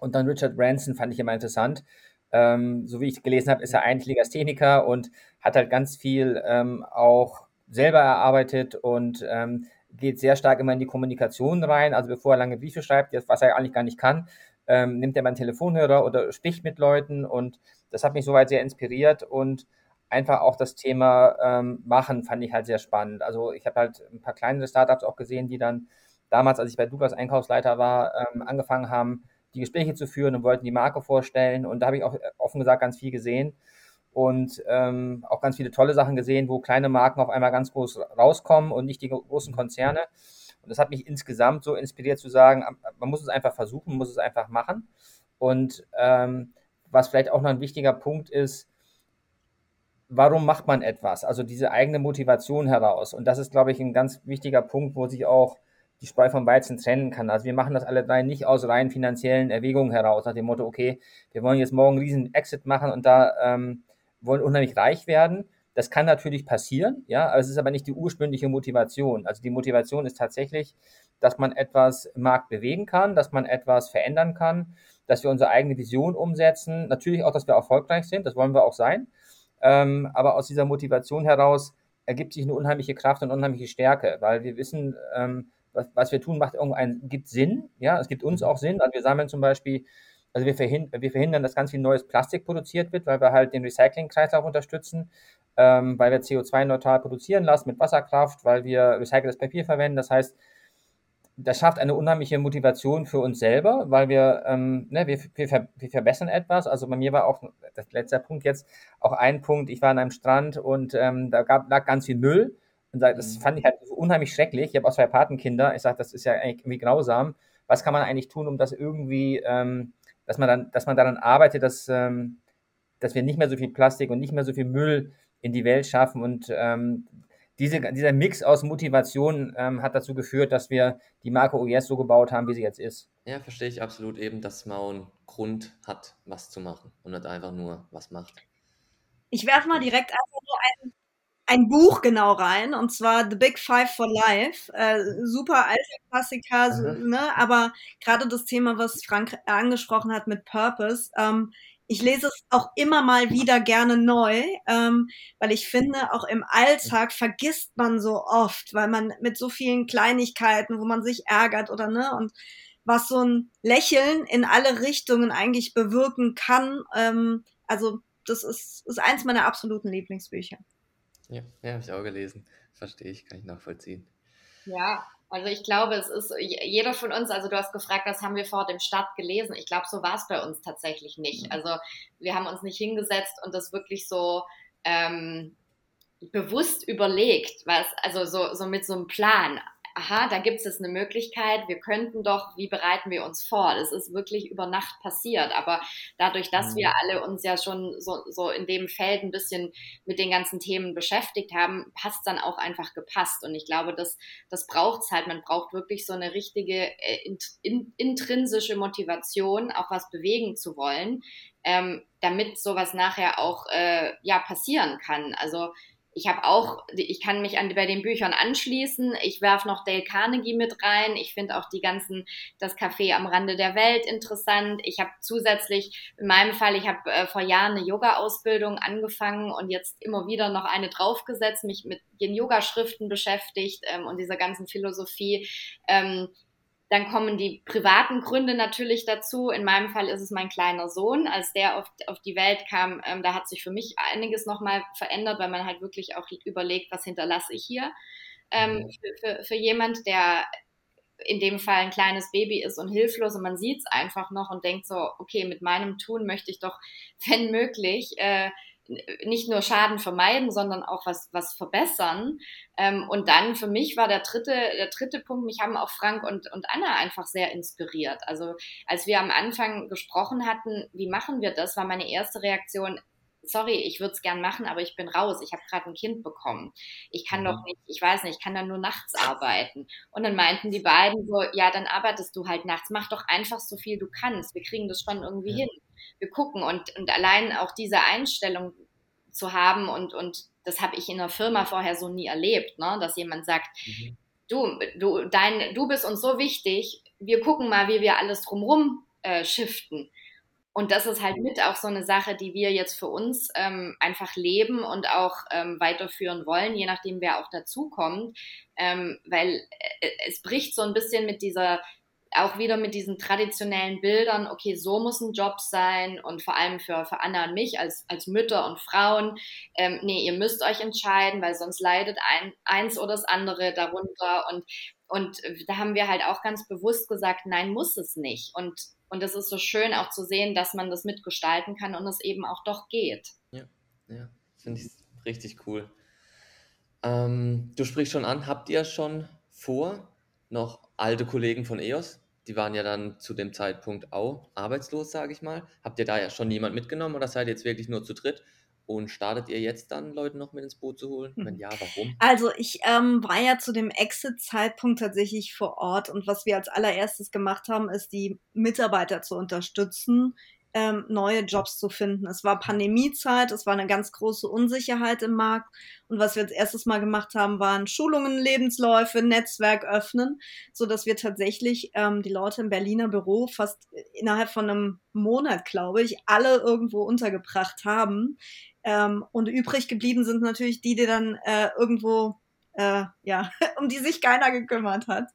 Und dann Richard Branson fand ich immer interessant. Ähm, so wie ich gelesen habe, ist er eigentlich Legastheniker und hat halt ganz viel ähm, auch selber erarbeitet und ähm, geht sehr stark immer in die Kommunikation rein. Also bevor er lange Briefe schreibt, was er eigentlich gar nicht kann, ähm, nimmt er mal einen Telefonhörer oder spricht mit Leuten und das hat mich soweit sehr inspiriert und einfach auch das Thema ähm, machen fand ich halt sehr spannend. Also ich habe halt ein paar kleinere Startups auch gesehen, die dann damals, als ich bei Douglas Einkaufsleiter war, ähm, angefangen haben, die Gespräche zu führen und wollten die Marke vorstellen. Und da habe ich auch äh, offen gesagt ganz viel gesehen und ähm, auch ganz viele tolle Sachen gesehen, wo kleine Marken auf einmal ganz groß rauskommen und nicht die großen Konzerne. Und das hat mich insgesamt so inspiriert zu sagen, man muss es einfach versuchen, man muss es einfach machen. Und ähm, was vielleicht auch noch ein wichtiger Punkt ist, warum macht man etwas? Also diese eigene Motivation heraus. Und das ist, glaube ich, ein ganz wichtiger Punkt, wo sich auch die Spreu vom Weizen trennen kann. Also wir machen das alle drei nicht aus rein finanziellen Erwägungen heraus, nach dem Motto, okay, wir wollen jetzt morgen einen riesen Exit machen und da ähm, wollen unheimlich reich werden. Das kann natürlich passieren, ja, aber es ist aber nicht die ursprüngliche Motivation. Also die Motivation ist tatsächlich, dass man etwas im Markt bewegen kann, dass man etwas verändern kann, dass wir unsere eigene Vision umsetzen. Natürlich auch, dass wir erfolgreich sind, das wollen wir auch sein. Ähm, aber aus dieser Motivation heraus ergibt sich eine unheimliche Kraft und unheimliche Stärke, weil wir wissen, ähm, was, was wir tun, macht irgendein, gibt Sinn. Ja, es gibt uns auch Sinn. Also wir sammeln zum Beispiel, also wir, verhind, wir verhindern, dass ganz viel neues Plastik produziert wird, weil wir halt den Recyclingkreislauf unterstützen, ähm, weil wir CO2-neutral produzieren lassen mit Wasserkraft, weil wir recyceltes Papier verwenden. Das heißt, das schafft eine unheimliche Motivation für uns selber, weil wir, ähm, ne, wir, wir, wir verbessern etwas. Also bei mir war auch, das letzte Punkt jetzt, auch ein Punkt, ich war an einem Strand und ähm, da gab, lag ganz viel Müll. Und das mhm. fand ich halt unheimlich schrecklich. Ich habe auch zwei Patenkinder. Ich sage, das ist ja eigentlich irgendwie grausam. Was kann man eigentlich tun, um das irgendwie, ähm, dass man dann, dass man daran arbeitet, dass, ähm, dass wir nicht mehr so viel Plastik und nicht mehr so viel Müll in die Welt schaffen und ähm, diese, dieser Mix aus Motivation ähm, hat dazu geführt, dass wir die Marke OES so gebaut haben, wie sie jetzt ist. Ja, verstehe ich absolut eben, dass man einen Grund hat, was zu machen und nicht einfach nur was macht. Ich werfe mal direkt einfach nur ein, ein Buch genau rein, und zwar The Big Five for Life. Äh, super alter Klassiker, so, ne? aber gerade das Thema, was Frank angesprochen hat mit Purpose, ähm, ich lese es auch immer mal wieder gerne neu, ähm, weil ich finde, auch im Alltag vergisst man so oft, weil man mit so vielen Kleinigkeiten, wo man sich ärgert oder ne, und was so ein Lächeln in alle Richtungen eigentlich bewirken kann. Ähm, also das ist, ist eins meiner absoluten Lieblingsbücher. Ja, ja habe ich auch gelesen. Verstehe ich, kann ich nachvollziehen. Ja, also ich glaube, es ist jeder von uns, also du hast gefragt, was haben wir vor dem Start gelesen? Ich glaube, so war es bei uns tatsächlich nicht. Mhm. Also wir haben uns nicht hingesetzt und das wirklich so ähm, bewusst überlegt, was, also so, so mit so einem Plan aha, da gibt es eine Möglichkeit, wir könnten doch, wie bereiten wir uns vor? Das ist wirklich über Nacht passiert, aber dadurch, dass mhm. wir alle uns ja schon so, so in dem Feld ein bisschen mit den ganzen Themen beschäftigt haben, passt dann auch einfach gepasst und ich glaube, das, das braucht es halt, man braucht wirklich so eine richtige äh, in, intrinsische Motivation, auch was bewegen zu wollen, ähm, damit sowas nachher auch äh, ja passieren kann. Also ich habe auch, ich kann mich an, bei den Büchern anschließen. Ich werfe noch Dale Carnegie mit rein. Ich finde auch die ganzen, das Café am Rande der Welt interessant. Ich habe zusätzlich, in meinem Fall, ich habe äh, vor Jahren eine Yoga-Ausbildung angefangen und jetzt immer wieder noch eine draufgesetzt, mich mit den Yoga-Schriften beschäftigt ähm, und dieser ganzen Philosophie. Ähm, dann kommen die privaten Gründe natürlich dazu. In meinem Fall ist es mein kleiner Sohn. Als der auf, auf die Welt kam, ähm, da hat sich für mich einiges nochmal verändert, weil man halt wirklich auch überlegt, was hinterlasse ich hier ähm, mhm. für, für, für jemand, der in dem Fall ein kleines Baby ist und hilflos und man sieht es einfach noch und denkt so, okay, mit meinem Tun möchte ich doch, wenn möglich, äh, nicht nur Schaden vermeiden, sondern auch was, was verbessern. Ähm, und dann für mich war der dritte, der dritte Punkt, mich haben auch Frank und, und Anna einfach sehr inspiriert. Also als wir am Anfang gesprochen hatten, wie machen wir das, war meine erste Reaktion, sorry, ich würde es gern machen, aber ich bin raus. Ich habe gerade ein Kind bekommen. Ich kann mhm. doch nicht, ich weiß nicht, ich kann dann nur nachts arbeiten. Und dann meinten die beiden so, ja, dann arbeitest du halt nachts. Mach doch einfach so viel du kannst. Wir kriegen das schon irgendwie ja. hin wir gucken und, und allein auch diese Einstellung zu haben und, und das habe ich in der Firma vorher so nie erlebt, ne? dass jemand sagt, mhm. du, du, dein, du bist uns so wichtig, wir gucken mal, wie wir alles drumrum äh, shiften. Und das ist halt mit auch so eine Sache, die wir jetzt für uns ähm, einfach leben und auch ähm, weiterführen wollen, je nachdem, wer auch dazukommt. Ähm, weil äh, es bricht so ein bisschen mit dieser auch wieder mit diesen traditionellen Bildern, okay, so muss ein Job sein und vor allem für, für Anna und mich als, als Mütter und Frauen, ähm, nee, ihr müsst euch entscheiden, weil sonst leidet ein, eins oder das andere darunter und, und da haben wir halt auch ganz bewusst gesagt, nein, muss es nicht und und es ist so schön auch zu sehen, dass man das mitgestalten kann und es eben auch doch geht. Ja, ja, finde ich richtig cool. Ähm, du sprichst schon an, habt ihr schon vor, noch alte Kollegen von EOS die waren ja dann zu dem Zeitpunkt auch arbeitslos, sage ich mal. Habt ihr da ja schon jemand mitgenommen oder seid ihr jetzt wirklich nur zu dritt? Und startet ihr jetzt dann, Leute noch mit ins Boot zu holen? Wenn ja, warum? Also ich ähm, war ja zu dem Exit-Zeitpunkt tatsächlich vor Ort und was wir als allererstes gemacht haben, ist die Mitarbeiter zu unterstützen, ähm, neue Jobs zu finden. Es war Pandemiezeit, es war eine ganz große Unsicherheit im Markt. Und was wir als erstes mal gemacht haben, waren Schulungen, Lebensläufe, Netzwerk öffnen, so dass wir tatsächlich ähm, die Leute im Berliner Büro fast innerhalb von einem Monat, glaube ich, alle irgendwo untergebracht haben. Ähm, und übrig geblieben sind natürlich die, die dann äh, irgendwo äh, ja, um die sich keiner gekümmert hat,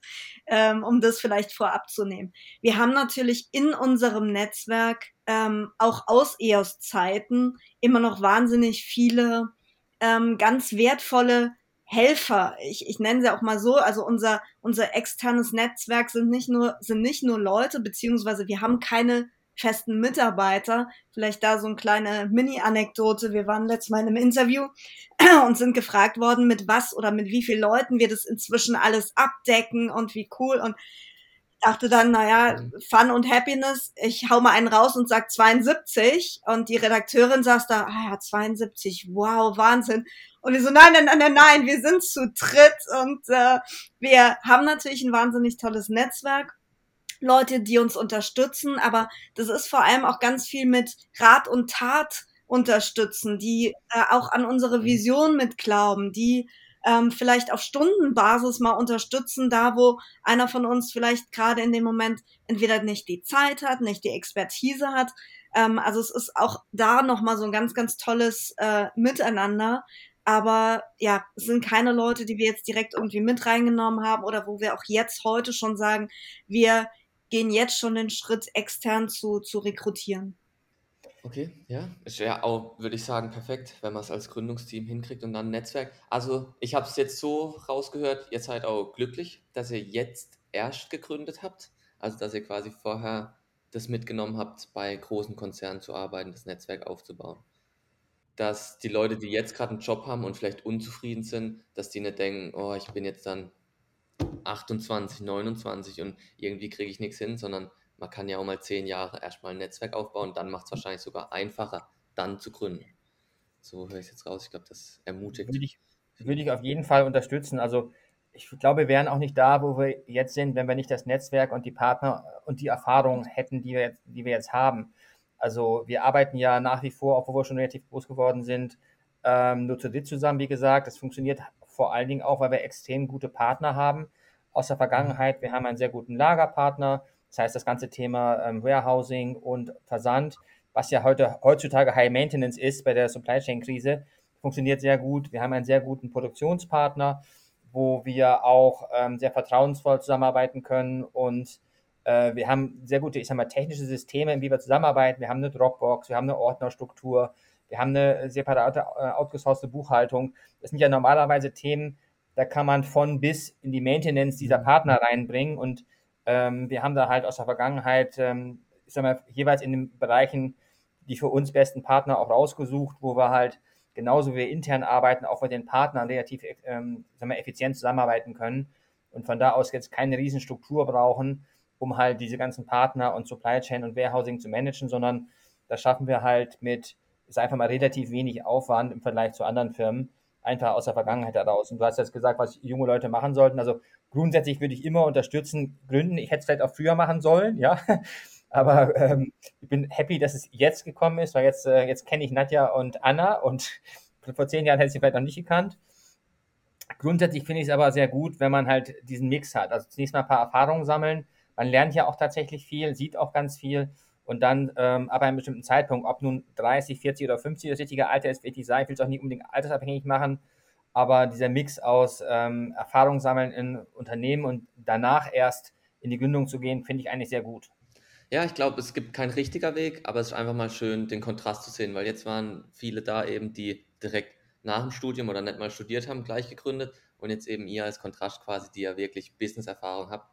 ähm, um das vielleicht vorab zu nehmen. Wir haben natürlich in unserem Netzwerk ähm, auch aus EOS-Zeiten immer noch wahnsinnig viele ähm, ganz wertvolle Helfer. Ich, ich nenne sie auch mal so. Also unser, unser externes Netzwerk sind nicht nur, sind nicht nur Leute, beziehungsweise wir haben keine festen Mitarbeiter. Vielleicht da so eine kleine Mini-Anekdote. Wir waren letztes Mal in einem Interview und sind gefragt worden, mit was oder mit wie vielen Leuten wir das inzwischen alles abdecken und wie cool. Und dachte dann, naja. Fun und Happiness, ich hau mal einen raus und sag 72 und die Redakteurin saß da, ah ja, 72, wow, Wahnsinn. Und wir so, nein, nein, nein, nein, nein, wir sind zu dritt und äh, wir haben natürlich ein wahnsinnig tolles Netzwerk Leute, die uns unterstützen, aber das ist vor allem auch ganz viel mit Rat und Tat unterstützen, die äh, auch an unsere mhm. Vision mitglauben, die ähm, vielleicht auf Stundenbasis mal unterstützen, da wo einer von uns vielleicht gerade in dem Moment entweder nicht die Zeit hat, nicht die Expertise hat. Ähm, also es ist auch da nochmal so ein ganz, ganz tolles äh, Miteinander. Aber ja, es sind keine Leute, die wir jetzt direkt irgendwie mit reingenommen haben oder wo wir auch jetzt heute schon sagen, wir gehen jetzt schon den Schritt, extern zu, zu rekrutieren. Okay, ja, ist ja auch, würde ich sagen, perfekt, wenn man es als Gründungsteam hinkriegt und dann ein Netzwerk. Also, ich habe es jetzt so rausgehört, ihr seid auch glücklich, dass ihr jetzt erst gegründet habt, also dass ihr quasi vorher das mitgenommen habt, bei großen Konzernen zu arbeiten, das Netzwerk aufzubauen. Dass die Leute, die jetzt gerade einen Job haben und vielleicht unzufrieden sind, dass die nicht denken, oh, ich bin jetzt dann 28, 29 und irgendwie kriege ich nichts hin, sondern man kann ja auch mal zehn Jahre erstmal ein Netzwerk aufbauen, dann macht es wahrscheinlich sogar einfacher, dann zu gründen. So höre ich es jetzt raus. Ich glaube, das ermutigt. Würde ich, würde ich auf jeden Fall unterstützen. Also ich glaube, wir wären auch nicht da, wo wir jetzt sind, wenn wir nicht das Netzwerk und die Partner und die Erfahrung hätten, die wir jetzt, die wir jetzt haben. Also wir arbeiten ja nach wie vor, obwohl wir schon relativ groß geworden sind, ähm, nur zu dritt zusammen, wie gesagt. Das funktioniert vor allen Dingen auch, weil wir extrem gute Partner haben aus der Vergangenheit. Wir haben einen sehr guten Lagerpartner, das heißt das ganze Thema ähm, Warehousing und Versand, was ja heute heutzutage High Maintenance ist bei der Supply Chain Krise, funktioniert sehr gut. Wir haben einen sehr guten Produktionspartner, wo wir auch ähm, sehr vertrauensvoll zusammenarbeiten können und äh, wir haben sehr gute, ich sag mal, technische Systeme, wie wir zusammenarbeiten. Wir haben eine Dropbox, wir haben eine Ordnerstruktur, wir haben eine separate äh, outgesourcete Buchhaltung. Das sind ja normalerweise Themen, da kann man von bis in die Maintenance dieser Partner reinbringen. Und ähm, wir haben da halt aus der Vergangenheit, ähm, ich sag mal, jeweils in den Bereichen die für uns besten Partner auch rausgesucht, wo wir halt genauso wie wir intern arbeiten, auch mit den Partnern relativ ähm, sagen wir, effizient zusammenarbeiten können und von da aus jetzt keine Riesenstruktur brauchen, um halt diese ganzen Partner und Supply Chain und Warehousing zu managen, sondern das schaffen wir halt mit ist einfach mal relativ wenig Aufwand im Vergleich zu anderen Firmen, einfach aus der Vergangenheit heraus. Und du hast jetzt gesagt, was junge Leute machen sollten. Also grundsätzlich würde ich immer unterstützen, gründen. Ich hätte es vielleicht auch früher machen sollen, ja. Aber ähm, ich bin happy, dass es jetzt gekommen ist, weil jetzt, äh, jetzt kenne ich Nadja und Anna und vor zehn Jahren hätte ich sie vielleicht noch nicht gekannt. Grundsätzlich finde ich es aber sehr gut, wenn man halt diesen Mix hat. Also zunächst mal ein paar Erfahrungen sammeln. Man lernt ja auch tatsächlich viel, sieht auch ganz viel und dann ähm, ab einem bestimmten Zeitpunkt, ob nun 30, 40 oder 50 das richtige Alter ist, wird ich sagen, ich will es auch nicht unbedingt altersabhängig machen, aber dieser Mix aus ähm, Erfahrung sammeln in Unternehmen und danach erst in die Gründung zu gehen, finde ich eigentlich sehr gut. Ja, ich glaube, es gibt keinen richtiger Weg, aber es ist einfach mal schön, den Kontrast zu sehen, weil jetzt waren viele da eben, die direkt nach dem Studium oder nicht mal studiert haben, gleich gegründet und jetzt eben ihr als Kontrast quasi, die ja wirklich Business-Erfahrung habt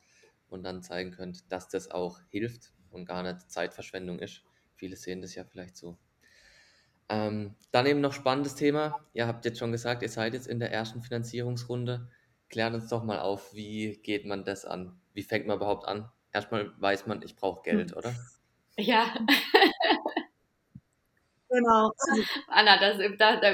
und dann zeigen könnt, dass das auch hilft und gar nicht Zeitverschwendung ist. Viele sehen das ja vielleicht so. Ähm, dann eben noch spannendes Thema. Ihr habt jetzt schon gesagt, ihr seid jetzt in der ersten Finanzierungsrunde. Klärt uns doch mal auf, wie geht man das an? Wie fängt man überhaupt an? Erstmal weiß man, ich brauche Geld, hm. oder? Ja. genau. Anna, das, da, da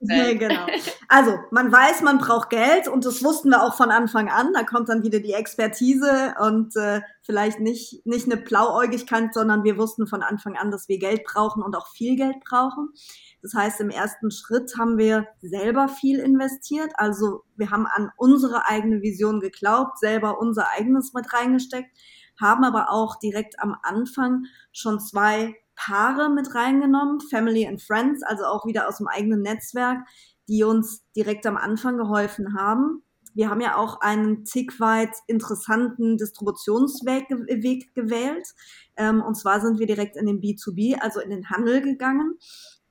nee, genau. Also, man weiß, man braucht Geld und das wussten wir auch von Anfang an. Da kommt dann wieder die Expertise und äh, vielleicht nicht, nicht eine Blauäugigkeit, sondern wir wussten von Anfang an, dass wir Geld brauchen und auch viel Geld brauchen. Das heißt, im ersten Schritt haben wir selber viel investiert. Also wir haben an unsere eigene Vision geglaubt, selber unser eigenes mit reingesteckt, haben aber auch direkt am Anfang schon zwei Paare mit reingenommen, Family and Friends, also auch wieder aus dem eigenen Netzwerk, die uns direkt am Anfang geholfen haben. Wir haben ja auch einen tick weit interessanten Distributionsweg Weg gewählt. Ähm, und zwar sind wir direkt in den B2B, also in den Handel gegangen.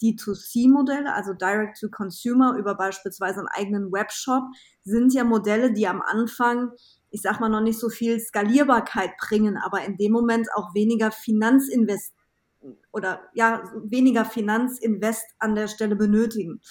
D2C-Modelle, also Direct to Consumer über beispielsweise einen eigenen Webshop, sind ja Modelle, die am Anfang ich sag mal, noch nicht so viel Skalierbarkeit bringen, aber in dem Moment auch weniger Finanzinvest oder ja, weniger Finanzinvest an der Stelle benötigen.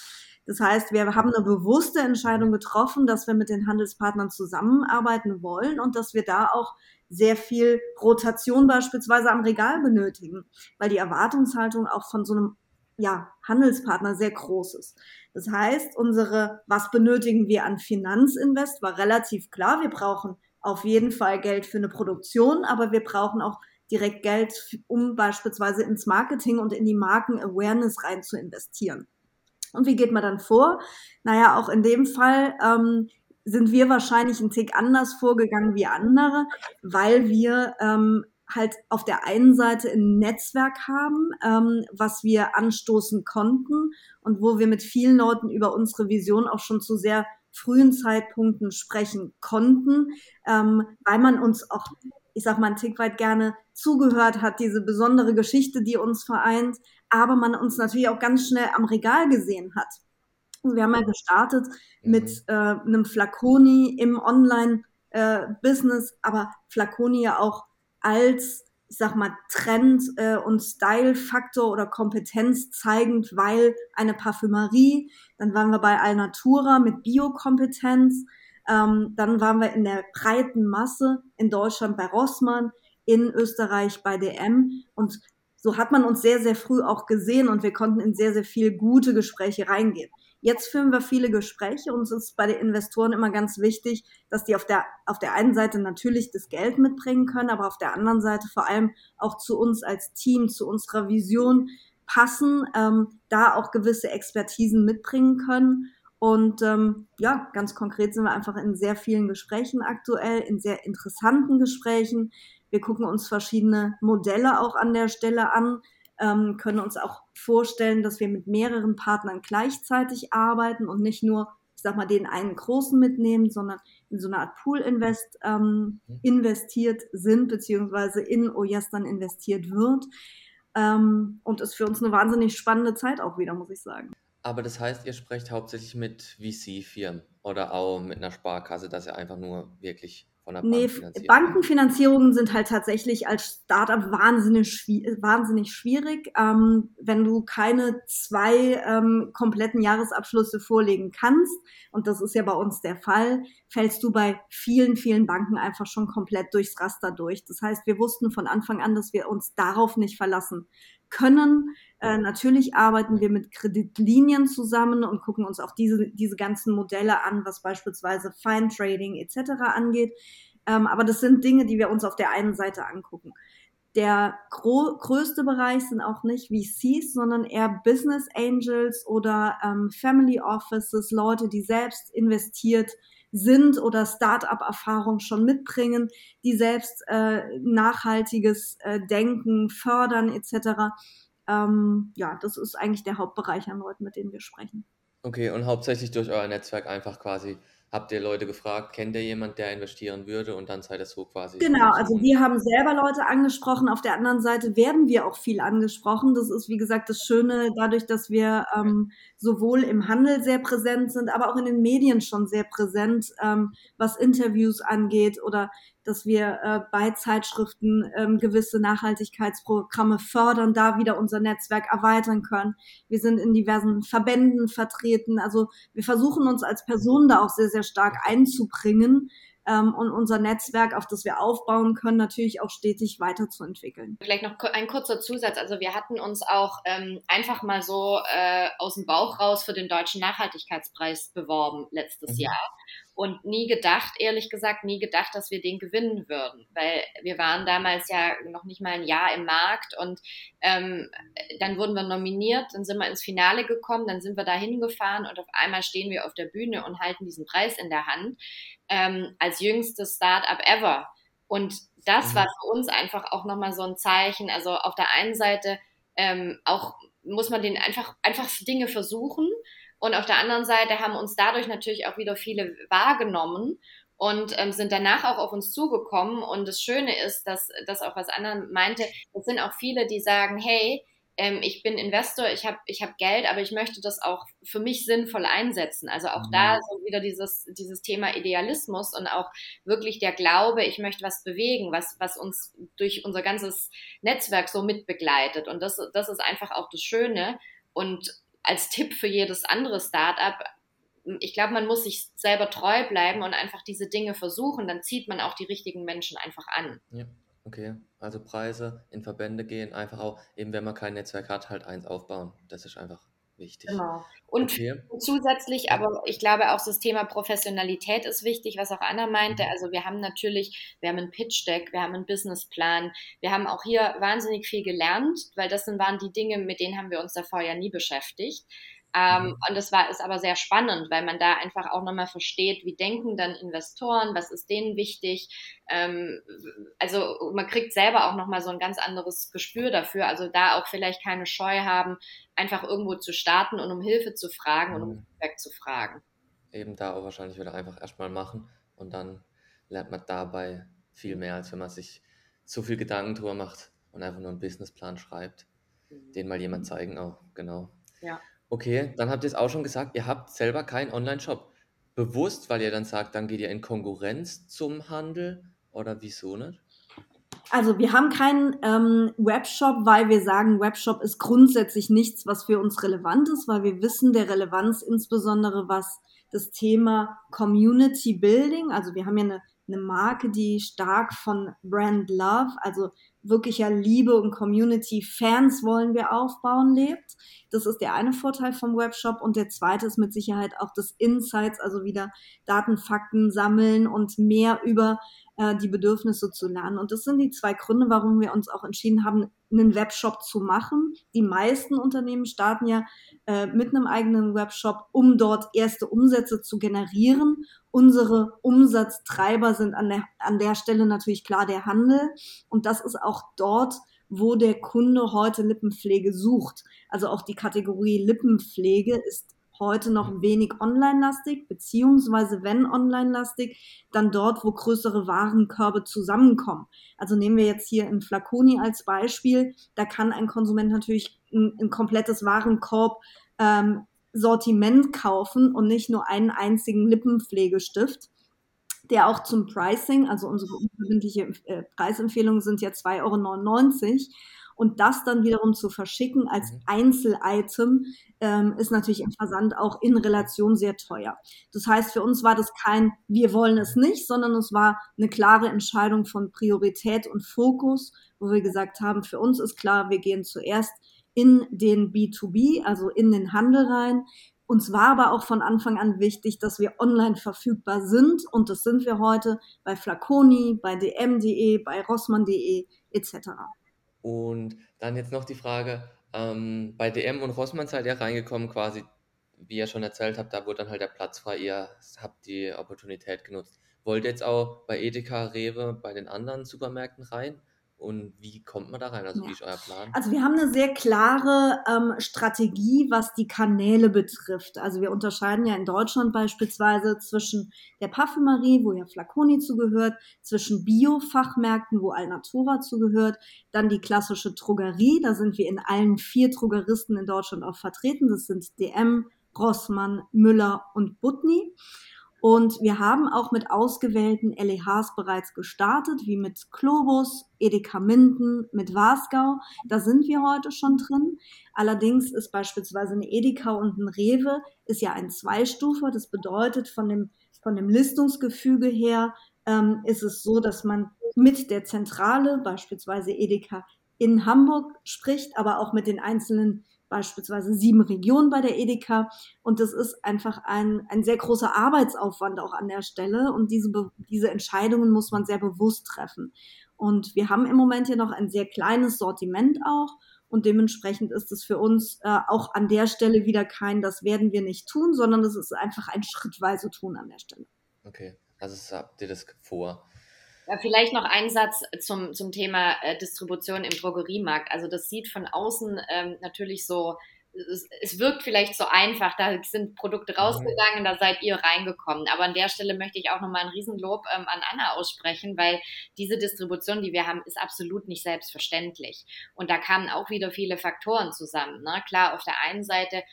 Das heißt, wir haben eine bewusste Entscheidung getroffen, dass wir mit den Handelspartnern zusammenarbeiten wollen und dass wir da auch sehr viel Rotation beispielsweise am Regal benötigen, weil die Erwartungshaltung auch von so einem ja, Handelspartner sehr groß ist. Das heißt, unsere, was benötigen wir an Finanzinvest, war relativ klar. Wir brauchen auf jeden Fall Geld für eine Produktion, aber wir brauchen auch direkt Geld, um beispielsweise ins Marketing und in die Marken-Awareness rein zu investieren. Und wie geht man dann vor? Naja, auch in dem Fall ähm, sind wir wahrscheinlich ein Tick anders vorgegangen wie andere, weil wir ähm, halt auf der einen Seite ein Netzwerk haben, ähm, was wir anstoßen konnten und wo wir mit vielen Leuten über unsere Vision auch schon zu sehr frühen Zeitpunkten sprechen konnten, ähm, weil man uns auch, ich sag mal, ein Tick weit gerne zugehört hat, diese besondere Geschichte, die uns vereint, aber man uns natürlich auch ganz schnell am Regal gesehen hat. Wir haben ja gestartet mhm. mit äh, einem Flaconi im Online-Business, äh, aber Flaconi ja auch als, ich sag mal, Trend äh, und Style-Faktor oder Kompetenz zeigend, weil eine Parfümerie, dann waren wir bei Alnatura mit Biokompetenz, ähm, dann waren wir in der breiten Masse in Deutschland bei Rossmann, in Österreich bei DM und so hat man uns sehr, sehr früh auch gesehen und wir konnten in sehr, sehr viel gute Gespräche reingehen. Jetzt führen wir viele Gespräche und es ist bei den Investoren immer ganz wichtig, dass die auf der, auf der einen Seite natürlich das Geld mitbringen können, aber auf der anderen Seite vor allem auch zu uns als Team, zu unserer Vision passen, ähm, da auch gewisse Expertisen mitbringen können. Und ähm, ja, ganz konkret sind wir einfach in sehr vielen Gesprächen aktuell, in sehr interessanten Gesprächen. Wir gucken uns verschiedene Modelle auch an der Stelle an ähm, können uns auch vorstellen, dass wir mit mehreren Partnern gleichzeitig arbeiten und nicht nur, ich sag mal, den einen großen mitnehmen, sondern in so eine Art Pool-Invest ähm, mhm. investiert sind, beziehungsweise in OYES dann investiert wird. Ähm, und ist für uns eine wahnsinnig spannende Zeit auch wieder, muss ich sagen. Aber das heißt, ihr sprecht hauptsächlich mit VC-Firmen oder auch mit einer Sparkasse, dass ihr einfach nur wirklich von der Bank nee, finanziert? Bankenfinanzierungen sind halt tatsächlich als Startup wahnsinnig, wahnsinnig schwierig. Ähm, wenn du keine zwei ähm, kompletten Jahresabschlüsse vorlegen kannst, und das ist ja bei uns der Fall, fällst du bei vielen, vielen Banken einfach schon komplett durchs Raster durch. Das heißt, wir wussten von Anfang an, dass wir uns darauf nicht verlassen können. Äh, natürlich arbeiten wir mit Kreditlinien zusammen und gucken uns auch diese, diese ganzen Modelle an, was beispielsweise Fine Trading etc. angeht. Ähm, aber das sind Dinge, die wir uns auf der einen Seite angucken. Der größte Bereich sind auch nicht VCs, sondern eher Business Angels oder ähm, Family Offices, Leute, die selbst investiert sind oder Start-up-Erfahrung schon mitbringen, die selbst äh, nachhaltiges äh, Denken fördern etc. Ähm, ja, das ist eigentlich der Hauptbereich an Leuten, mit denen wir sprechen. Okay, und hauptsächlich durch euer Netzwerk einfach quasi habt ihr Leute gefragt, kennt ihr jemand, der investieren würde und dann seid ihr so quasi. Genau, also wir haben selber Leute angesprochen. Auf der anderen Seite werden wir auch viel angesprochen. Das ist, wie gesagt, das Schöne dadurch, dass wir ähm, sowohl im Handel sehr präsent sind, aber auch in den Medien schon sehr präsent, ähm, was Interviews angeht oder dass wir äh, bei Zeitschriften ähm, gewisse Nachhaltigkeitsprogramme fördern, da wieder unser Netzwerk erweitern können. Wir sind in diversen Verbänden vertreten. Also wir versuchen uns als Personen da auch sehr, sehr stark einzubringen, ähm, und unser Netzwerk, auf das wir aufbauen können, natürlich auch stetig weiterzuentwickeln. Vielleicht noch ein kurzer Zusatz. Also wir hatten uns auch ähm, einfach mal so äh, aus dem Bauch raus für den Deutschen Nachhaltigkeitspreis beworben letztes mhm. Jahr und nie gedacht, ehrlich gesagt, nie gedacht, dass wir den gewinnen würden, weil wir waren damals ja noch nicht mal ein Jahr im Markt und ähm, dann wurden wir nominiert, dann sind wir ins Finale gekommen, dann sind wir da hingefahren und auf einmal stehen wir auf der Bühne und halten diesen Preis in der Hand ähm, als jüngstes Startup ever. Und das mhm. war für uns einfach auch nochmal so ein Zeichen. Also auf der einen Seite ähm, auch muss man den einfach, einfach Dinge versuchen und auf der anderen Seite haben uns dadurch natürlich auch wieder viele wahrgenommen und ähm, sind danach auch auf uns zugekommen. Und das Schöne ist, dass das auch was anderes meinte, es sind auch viele, die sagen, hey, ähm, ich bin Investor, ich habe ich hab Geld, aber ich möchte das auch für mich sinnvoll einsetzen. Also auch mhm. da so wieder dieses, dieses Thema Idealismus und auch wirklich der Glaube, ich möchte was bewegen, was, was uns durch unser ganzes Netzwerk so mitbegleitet. Und das, das ist einfach auch das Schöne. Und als Tipp für jedes andere Startup, ich glaube, man muss sich selber treu bleiben und einfach diese Dinge versuchen, dann zieht man auch die richtigen Menschen einfach an. Ja, okay. Also Preise in Verbände gehen, einfach auch, eben wenn man kein Netzwerk hat, halt eins aufbauen. Das ist einfach wichtig. Genau. Und okay. zusätzlich, aber ich glaube auch das Thema Professionalität ist wichtig, was auch Anna meinte. Mhm. Also wir haben natürlich, wir haben ein Pitch Deck, wir haben einen Businessplan, wir haben auch hier wahnsinnig viel gelernt, weil das waren die Dinge, mit denen haben wir uns davor ja nie beschäftigt. Ähm, mhm. und das war ist aber sehr spannend, weil man da einfach auch nochmal versteht, wie denken dann Investoren, was ist denen wichtig. Ähm, also man kriegt selber auch nochmal so ein ganz anderes Gespür dafür. Also da auch vielleicht keine Scheu haben, einfach irgendwo zu starten und um Hilfe zu fragen mhm. und um mhm. Feedback zu fragen. Eben da auch wahrscheinlich wieder einfach erstmal machen und dann lernt man dabei viel mehr, als wenn man sich so viel Gedanken drüber macht und einfach nur einen Businessplan schreibt. Mhm. Den mal jemand zeigen auch, genau. Ja. Okay, dann habt ihr es auch schon gesagt, ihr habt selber keinen Online-Shop. Bewusst, weil ihr dann sagt, dann geht ihr in Konkurrenz zum Handel oder wieso nicht? Also wir haben keinen ähm, Webshop, weil wir sagen, Webshop ist grundsätzlich nichts, was für uns relevant ist, weil wir wissen der Relevanz insbesondere was das Thema Community Building, also wir haben ja eine, eine Marke, die stark von Brand Love, also wirklicher Liebe und Community-Fans wollen wir aufbauen lebt. Das ist der eine Vorteil vom Webshop und der zweite ist mit Sicherheit auch das Insights, also wieder Daten, Fakten sammeln und mehr über äh, die Bedürfnisse zu lernen. Und das sind die zwei Gründe, warum wir uns auch entschieden haben, einen Webshop zu machen. Die meisten Unternehmen starten ja äh, mit einem eigenen Webshop, um dort erste Umsätze zu generieren. Unsere Umsatztreiber sind an der, an der Stelle natürlich klar der Handel. Und das ist auch dort, wo der Kunde heute Lippenpflege sucht. Also auch die Kategorie Lippenpflege ist heute noch wenig online-lastig, beziehungsweise wenn online-lastig, dann dort, wo größere Warenkörbe zusammenkommen. Also nehmen wir jetzt hier in Flaconi als Beispiel, da kann ein Konsument natürlich ein, ein komplettes Warenkorb ähm, Sortiment kaufen und nicht nur einen einzigen Lippenpflegestift der auch zum Pricing, also unsere unverbindliche äh, Preisempfehlungen sind ja 2,99 Euro und das dann wiederum zu verschicken als mhm. Einzelitem ähm, ist natürlich im Versand auch in Relation sehr teuer. Das heißt, für uns war das kein Wir wollen es nicht, sondern es war eine klare Entscheidung von Priorität und Fokus, wo wir gesagt haben, für uns ist klar, wir gehen zuerst in den B2B, also in den Handel rein. Uns war aber auch von Anfang an wichtig, dass wir online verfügbar sind und das sind wir heute bei Flaconi, bei dm.de, bei rossmann.de etc. Und dann jetzt noch die Frage, ähm, bei DM und Rossmann seid ihr reingekommen quasi, wie ihr schon erzählt habt, da wurde dann halt der Platz frei, ihr habt die Opportunität genutzt. Wollt ihr jetzt auch bei Edeka, Rewe, bei den anderen Supermärkten rein? Und wie kommt man da rein? Also, ja. wie ist euer Plan? Also, wir haben eine sehr klare ähm, Strategie, was die Kanäle betrifft. Also, wir unterscheiden ja in Deutschland beispielsweise zwischen der Parfümerie, wo ja Flaconi zugehört, zwischen Bio-Fachmärkten, wo Alnatura zugehört, dann die klassische Drogerie. Da sind wir in allen vier Drogeristen in Deutschland auch vertreten. Das sind DM, Rossmann, Müller und Butni. Und wir haben auch mit ausgewählten LEHs bereits gestartet, wie mit Globus, Edeka Minden, mit Wasgau. Da sind wir heute schon drin. Allerdings ist beispielsweise eine Edeka und ein Rewe ist ja ein Zweistufer. Das bedeutet von dem, von dem Listungsgefüge her ähm, ist es so, dass man mit der Zentrale, beispielsweise Edeka in Hamburg spricht, aber auch mit den einzelnen beispielsweise sieben Regionen bei der Edeka. Und das ist einfach ein, ein sehr großer Arbeitsaufwand auch an der Stelle. Und diese, diese Entscheidungen muss man sehr bewusst treffen. Und wir haben im Moment ja noch ein sehr kleines Sortiment auch. Und dementsprechend ist es für uns äh, auch an der Stelle wieder kein, das werden wir nicht tun, sondern es ist einfach ein schrittweise tun an der Stelle. Okay, also habt ihr das vor? Ja, vielleicht noch ein Satz zum, zum Thema äh, Distribution im Drogeriemarkt. Also das sieht von außen ähm, natürlich so, es, es, wirkt vielleicht so einfach, da sind Produkte mhm. rausgegangen, da seid ihr reingekommen. Aber an der Stelle möchte ich auch nochmal ein Riesenlob ähm, an Anna aussprechen, weil diese Distribution, die wir haben, ist absolut nicht selbstverständlich. Und da kamen auch wieder viele Faktoren zusammen. Ne? Klar, auf der einen Seite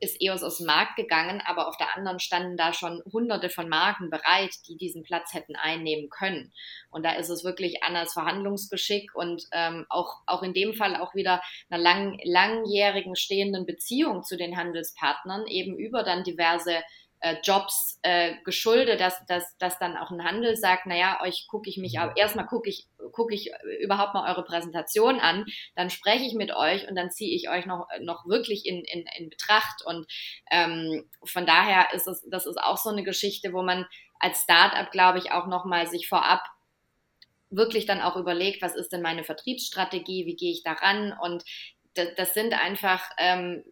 ist EOS aus dem Markt gegangen, aber auf der anderen standen da schon hunderte von Marken bereit, die diesen Platz hätten einnehmen können. Und da ist es wirklich Annas Verhandlungsgeschick und ähm, auch, auch in dem Fall auch wieder einer lang, langjährigen stehenden Beziehung zu den Handelspartnern, eben über dann diverse äh, Jobs äh, geschuldet, dass, dass, dass dann auch ein Handel sagt, naja, euch gucke ich mich, aber erstmal gucke ich, gucke ich überhaupt mal eure Präsentation an, dann spreche ich mit euch und dann ziehe ich euch noch, noch wirklich in, in, in Betracht. Und ähm, von daher ist es, das ist auch so eine Geschichte, wo man als Startup, glaube ich, auch nochmal sich vorab wirklich dann auch überlegt, was ist denn meine Vertriebsstrategie, wie gehe ich daran und das, das sind einfach, ähm,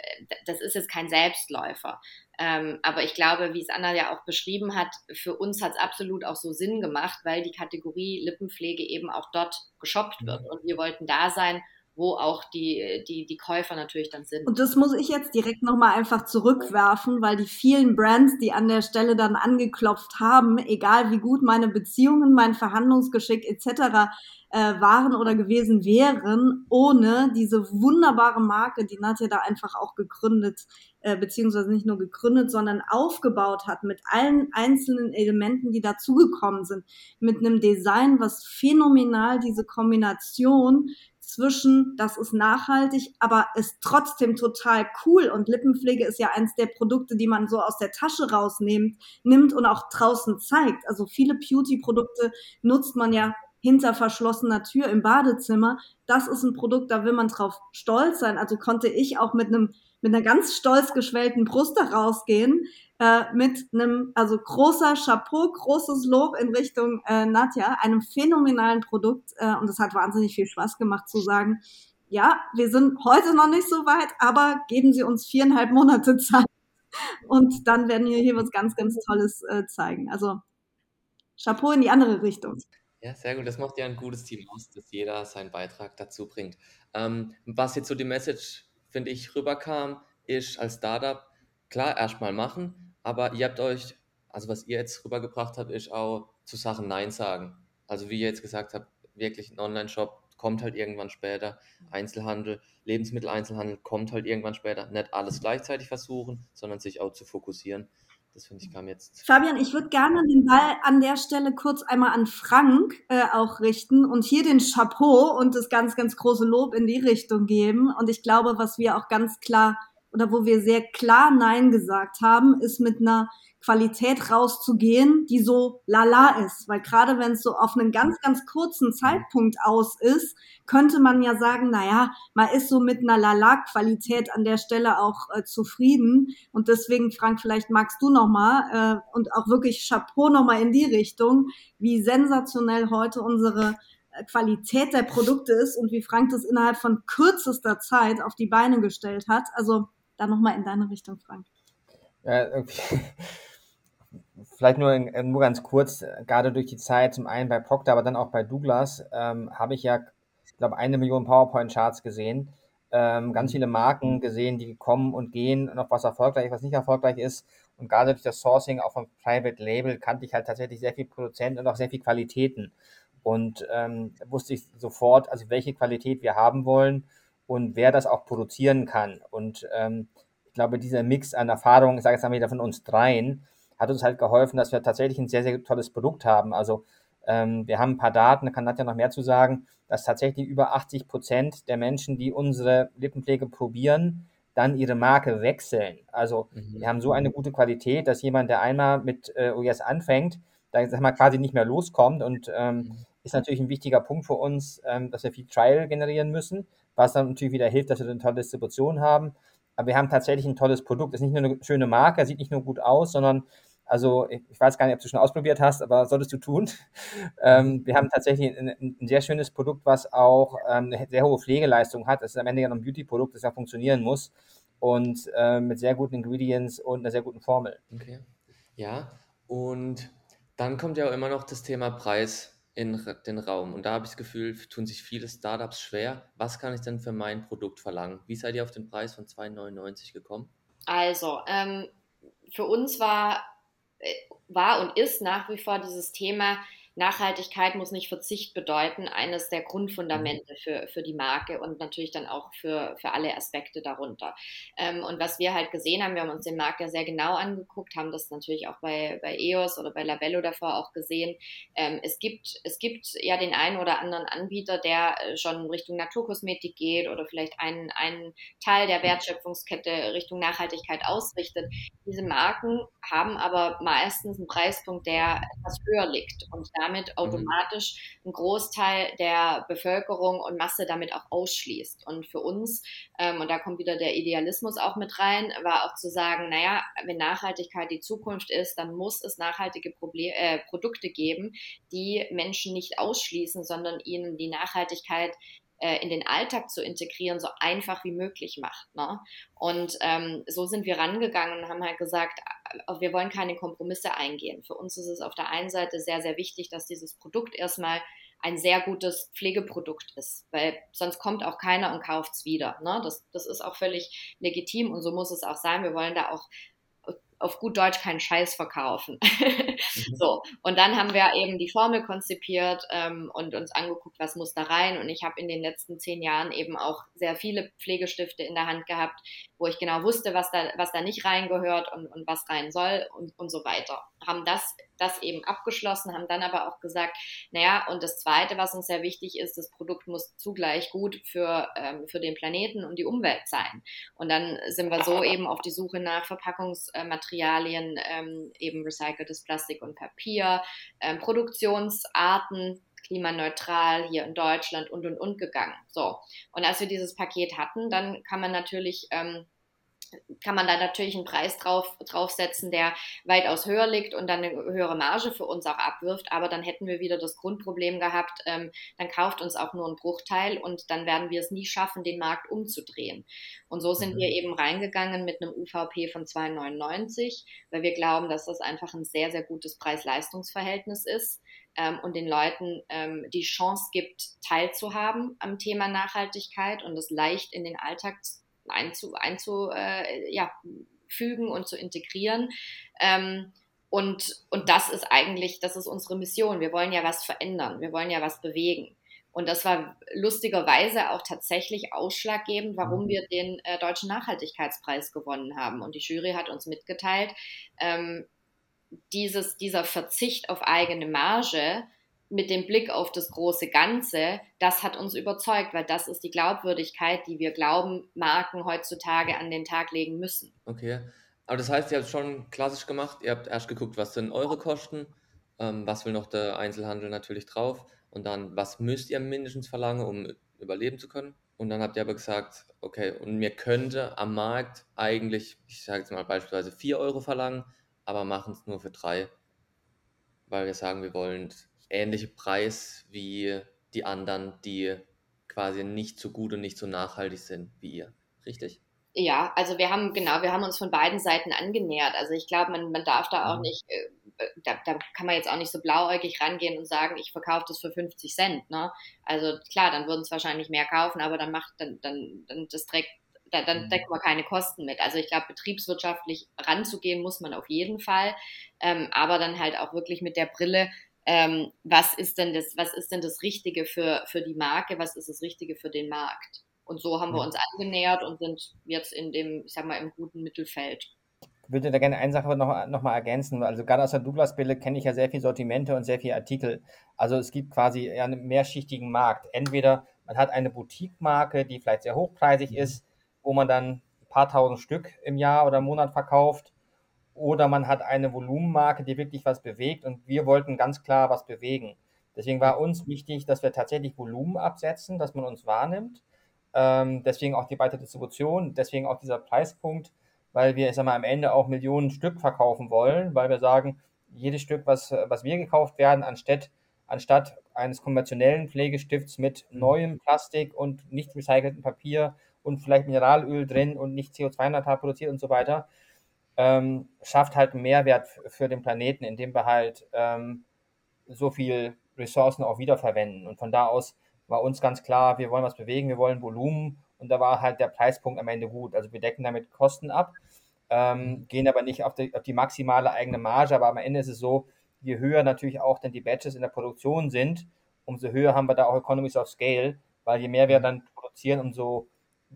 das ist jetzt kein Selbstläufer. Ähm, aber ich glaube, wie es Anna ja auch beschrieben hat, für uns hat es absolut auch so Sinn gemacht, weil die Kategorie Lippenpflege eben auch dort geshoppt wird. Und wir wollten da sein, wo auch die, die, die Käufer natürlich dann sind. Und das muss ich jetzt direkt nochmal einfach zurückwerfen, weil die vielen Brands, die an der Stelle dann angeklopft haben, egal wie gut meine Beziehungen, mein Verhandlungsgeschick etc., äh, waren oder gewesen wären, ohne diese wunderbare Marke, die Nadja da einfach auch gegründet, äh, beziehungsweise nicht nur gegründet, sondern aufgebaut hat mit allen einzelnen Elementen, die dazugekommen sind, mit einem Design, was phänomenal diese Kombination zwischen, das ist nachhaltig, aber ist trotzdem total cool. Und Lippenpflege ist ja eins der Produkte, die man so aus der Tasche rausnimmt, nimmt und auch draußen zeigt. Also viele Beauty-Produkte nutzt man ja hinter verschlossener Tür im Badezimmer. Das ist ein Produkt, da will man drauf stolz sein. Also konnte ich auch mit einem mit einer ganz stolz geschwellten Brust da rausgehen, äh, mit einem, also großer Chapeau, großes Lob in Richtung äh, Nadja, einem phänomenalen Produkt. Äh, und es hat wahnsinnig viel Spaß gemacht zu sagen, ja, wir sind heute noch nicht so weit, aber geben Sie uns viereinhalb Monate Zeit. Und dann werden wir hier was ganz, ganz Tolles äh, zeigen. Also Chapeau in die andere Richtung. Ja, sehr gut. Das macht ja ein gutes Team aus, dass jeder seinen Beitrag dazu bringt. Ähm, was jetzt so die Message, finde ich, rüberkam, ist als Startup, klar, erstmal machen, aber ihr habt euch, also was ihr jetzt rübergebracht habt, ist auch zu Sachen Nein sagen. Also wie ihr jetzt gesagt habt, wirklich ein Online-Shop kommt halt irgendwann später, Einzelhandel, Lebensmitteleinzelhandel kommt halt irgendwann später. Nicht alles gleichzeitig versuchen, sondern sich auch zu fokussieren. Das finde ich kam jetzt. Fabian, ich würde gerne den Ball an der Stelle kurz einmal an Frank äh, auch richten und hier den Chapeau und das ganz, ganz große Lob in die Richtung geben. Und ich glaube, was wir auch ganz klar oder wo wir sehr klar Nein gesagt haben, ist mit einer Qualität rauszugehen, die so lala ist. Weil gerade wenn es so auf einen ganz, ganz kurzen Zeitpunkt aus ist, könnte man ja sagen, naja, man ist so mit einer lala-Qualität an der Stelle auch äh, zufrieden. Und deswegen, Frank, vielleicht magst du nochmal äh, und auch wirklich Chapeau nochmal in die Richtung, wie sensationell heute unsere äh, Qualität der Produkte ist und wie Frank das innerhalb von kürzester Zeit auf die Beine gestellt hat. Also da nochmal in deine Richtung, Frank. Ja, vielleicht nur, nur ganz kurz, gerade durch die Zeit, zum einen bei Procter, aber dann auch bei Douglas, ähm, habe ich ja, ich glaube, eine Million PowerPoint-Charts gesehen, ähm, ganz viele Marken gesehen, die kommen und gehen, noch was erfolgreich, was nicht erfolgreich ist. Und gerade durch das Sourcing auch von Private Label kannte ich halt tatsächlich sehr viel Produzenten und auch sehr viel Qualitäten. Und ähm, wusste ich sofort, also welche Qualität wir haben wollen und wer das auch produzieren kann. Und ähm, ich glaube, dieser Mix an Erfahrungen, ich sage jetzt mal wieder von uns dreien, hat uns halt geholfen, dass wir tatsächlich ein sehr, sehr tolles Produkt haben. Also ähm, wir haben ein paar Daten, da kann Nadja noch mehr zu sagen, dass tatsächlich über 80 Prozent der Menschen, die unsere Lippenpflege probieren, dann ihre Marke wechseln. Also mhm. wir haben so eine gute Qualität, dass jemand, der einmal mit äh, OES anfängt, da sag mal, quasi nicht mehr loskommt. Und ähm, mhm. ist natürlich ein wichtiger Punkt für uns, ähm, dass wir viel Trial generieren müssen, was dann natürlich wieder hilft, dass wir eine tolle Distribution haben. Aber wir haben tatsächlich ein tolles Produkt. Es ist nicht nur eine schöne Marke, sieht nicht nur gut aus, sondern also ich weiß gar nicht, ob du schon ausprobiert hast, aber solltest du tun. Ähm, wir haben tatsächlich ein, ein, sehr schönes Produkt, was auch ähm, eine sehr hohe Pflegeleistung hat. Das ist am Ende ja noch ein Beauty-Produkt, das ja funktionieren muss und äh, mit sehr guten Ingredients und einer sehr guten Formel. Okay. Ja, und dann kommt ja auch immer noch das Thema Preis in den Raum. Und da habe ich das Gefühl, tun sich viele Startups schwer. Was kann ich denn für mein Produkt verlangen? Wie seid ihr auf den Preis von 2,99 gekommen? Also, ähm, für uns war äh, war und ist nach wie vor dieses Thema, Nachhaltigkeit muss nicht Verzicht bedeuten, eines der Grundfundamente für, für die Marke und natürlich dann auch für, für alle Aspekte darunter. Ähm, und was wir halt gesehen haben, wir haben uns den Markt ja sehr genau angeguckt, haben das natürlich auch bei, bei EOS oder bei Labello davor auch gesehen. Ähm, es, gibt, es gibt ja den einen oder anderen Anbieter, der äh, schon Richtung Naturkosmetik geht oder vielleicht einen, einen Teil der Wertschöpfungskette Richtung Nachhaltigkeit ausrichtet. Diese Marken haben aber meistens einen Preispunkt, der etwas höher liegt und damit mhm. automatisch einen Großteil der Bevölkerung und Masse damit auch ausschließt. Und für uns, ähm, und da kommt wieder der Idealismus auch mit rein, war auch zu sagen, naja, wenn Nachhaltigkeit die Zukunft ist, dann muss es nachhaltige Proble äh, Produkte geben, die Menschen nicht ausschließen, sondern ihnen die Nachhaltigkeit äh, in den Alltag zu integrieren, so einfach wie möglich macht. Ne? Und ähm, so sind wir rangegangen und haben halt gesagt, äh, wir wollen keine Kompromisse eingehen. Für uns ist es auf der einen Seite sehr, sehr wichtig, dass dieses Produkt erstmal ein sehr gutes Pflegeprodukt ist, weil sonst kommt auch keiner und kauft es wieder. Ne? Das, das ist auch völlig legitim und so muss es auch sein. Wir wollen da auch auf gut Deutsch keinen Scheiß verkaufen. Mhm. so, und dann haben wir eben die Formel konzipiert ähm, und uns angeguckt, was muss da rein. Und ich habe in den letzten zehn Jahren eben auch sehr viele Pflegestifte in der Hand gehabt, wo ich genau wusste, was da, was da nicht reingehört und, und was rein soll und, und so weiter. Haben das, das eben abgeschlossen, haben dann aber auch gesagt, naja, und das Zweite, was uns sehr wichtig ist, das Produkt muss zugleich gut für, ähm, für den Planeten und die Umwelt sein. Und dann sind wir so eben auf die Suche nach Verpackungsmaterialien, ähm, eben recyceltes Plastik und Papier, ähm, Produktionsarten, klimaneutral hier in Deutschland und und und gegangen. So. Und als wir dieses Paket hatten, dann kann man natürlich ähm, kann man da natürlich einen Preis drauf, draufsetzen, der weitaus höher liegt und dann eine höhere Marge für uns auch abwirft. Aber dann hätten wir wieder das Grundproblem gehabt, ähm, dann kauft uns auch nur ein Bruchteil und dann werden wir es nie schaffen, den Markt umzudrehen. Und so sind mhm. wir eben reingegangen mit einem UVP von 2,99, weil wir glauben, dass das einfach ein sehr, sehr gutes Preis-Leistungs-Verhältnis ist ähm, und den Leuten ähm, die Chance gibt, teilzuhaben am Thema Nachhaltigkeit und es leicht in den Alltag einzu, einzu äh, ja, fügen und zu integrieren. Ähm, und, und das ist eigentlich, das ist unsere Mission. Wir wollen ja was verändern, wir wollen ja was bewegen. Und das war lustigerweise auch tatsächlich ausschlaggebend, warum wir den äh, Deutschen Nachhaltigkeitspreis gewonnen haben. Und die Jury hat uns mitgeteilt, ähm, dieses, dieser Verzicht auf eigene Marge mit dem Blick auf das große Ganze, das hat uns überzeugt, weil das ist die Glaubwürdigkeit, die wir glauben, Marken heutzutage an den Tag legen müssen. Okay, aber das heißt, ihr habt es schon klassisch gemacht, ihr habt erst geguckt, was sind eure Kosten, ähm, was will noch der Einzelhandel natürlich drauf und dann, was müsst ihr mindestens verlangen, um überleben zu können. Und dann habt ihr aber gesagt, okay, und mir könnte am Markt eigentlich, ich sage jetzt mal beispielsweise 4 Euro verlangen, aber machen es nur für 3, weil wir sagen, wir wollen ähnliche Preis wie die anderen, die quasi nicht so gut und nicht so nachhaltig sind wie ihr. Richtig? Ja, also wir haben, genau, wir haben uns von beiden Seiten angenähert. Also ich glaube, man, man darf da auch mhm. nicht, äh, da, da kann man jetzt auch nicht so blauäugig rangehen und sagen, ich verkaufe das für 50 Cent. Ne? Also klar, dann würden es wahrscheinlich mehr kaufen, aber dann macht, dann, dann, dann das trägt da, dann mhm. deckt man keine Kosten mit. Also ich glaube, betriebswirtschaftlich ranzugehen muss man auf jeden Fall, ähm, aber dann halt auch wirklich mit der Brille, ähm, was ist denn das, was ist denn das Richtige für, für die Marke, was ist das Richtige für den Markt? Und so haben wir uns angenähert und sind jetzt in dem, ich sag mal, im guten Mittelfeld. Ich würde da gerne eine Sache noch, noch mal ergänzen. Also gerade aus der Douglas-Brille kenne ich ja sehr viele Sortimente und sehr viele Artikel. Also es gibt quasi einen mehrschichtigen Markt. Entweder man hat eine Boutique-Marke, die vielleicht sehr hochpreisig ist, wo man dann ein paar tausend Stück im Jahr oder im Monat verkauft oder man hat eine Volumenmarke, die wirklich was bewegt und wir wollten ganz klar was bewegen. Deswegen war uns wichtig, dass wir tatsächlich Volumen absetzen, dass man uns wahrnimmt. Ähm, deswegen auch die breite Distribution, deswegen auch dieser Preispunkt, weil wir, ich sag mal, am Ende auch Millionen Stück verkaufen wollen, weil wir sagen, jedes Stück, was, was wir gekauft werden, anstatt, anstatt eines konventionellen Pflegestifts mit neuem Plastik und nicht recyceltem Papier und vielleicht Mineralöl drin und nicht CO2-neutral produziert und so weiter, ähm, schafft halt einen Mehrwert für den Planeten, indem wir halt ähm, so viel Ressourcen auch wiederverwenden. Und von da aus war uns ganz klar, wir wollen was bewegen, wir wollen Volumen. Und da war halt der Preispunkt am Ende gut. Also wir decken damit Kosten ab, ähm, gehen aber nicht auf die, auf die maximale eigene Marge, aber am Ende ist es so, je höher natürlich auch dann die Batches in der Produktion sind, umso höher haben wir da auch Economies of Scale, weil je mehr wir dann produzieren, umso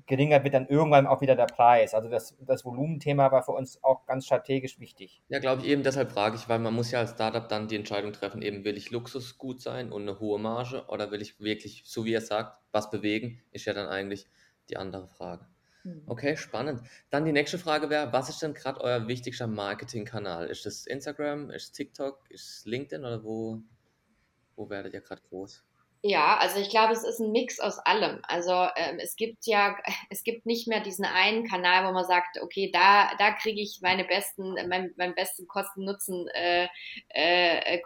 geringer wird dann irgendwann auch wieder der Preis. Also das, das Volumenthema war für uns auch ganz strategisch wichtig. Ja, glaube ich, eben deshalb frage ich, weil man muss ja als Startup dann die Entscheidung treffen, eben will ich Luxusgut sein und eine hohe Marge oder will ich wirklich, so wie er sagt, was bewegen, ist ja dann eigentlich die andere Frage. Hm. Okay, spannend. Dann die nächste Frage wäre, was ist denn gerade euer wichtigster Marketingkanal? Ist es Instagram, ist es TikTok, ist es LinkedIn oder wo, wo werdet ihr gerade groß? Ja, also ich glaube, es ist ein Mix aus allem. Also ähm, es gibt ja, es gibt nicht mehr diesen einen Kanal, wo man sagt, okay, da, da kriege ich meine besten, mein, mein besten Kosten-Nutzen äh, äh,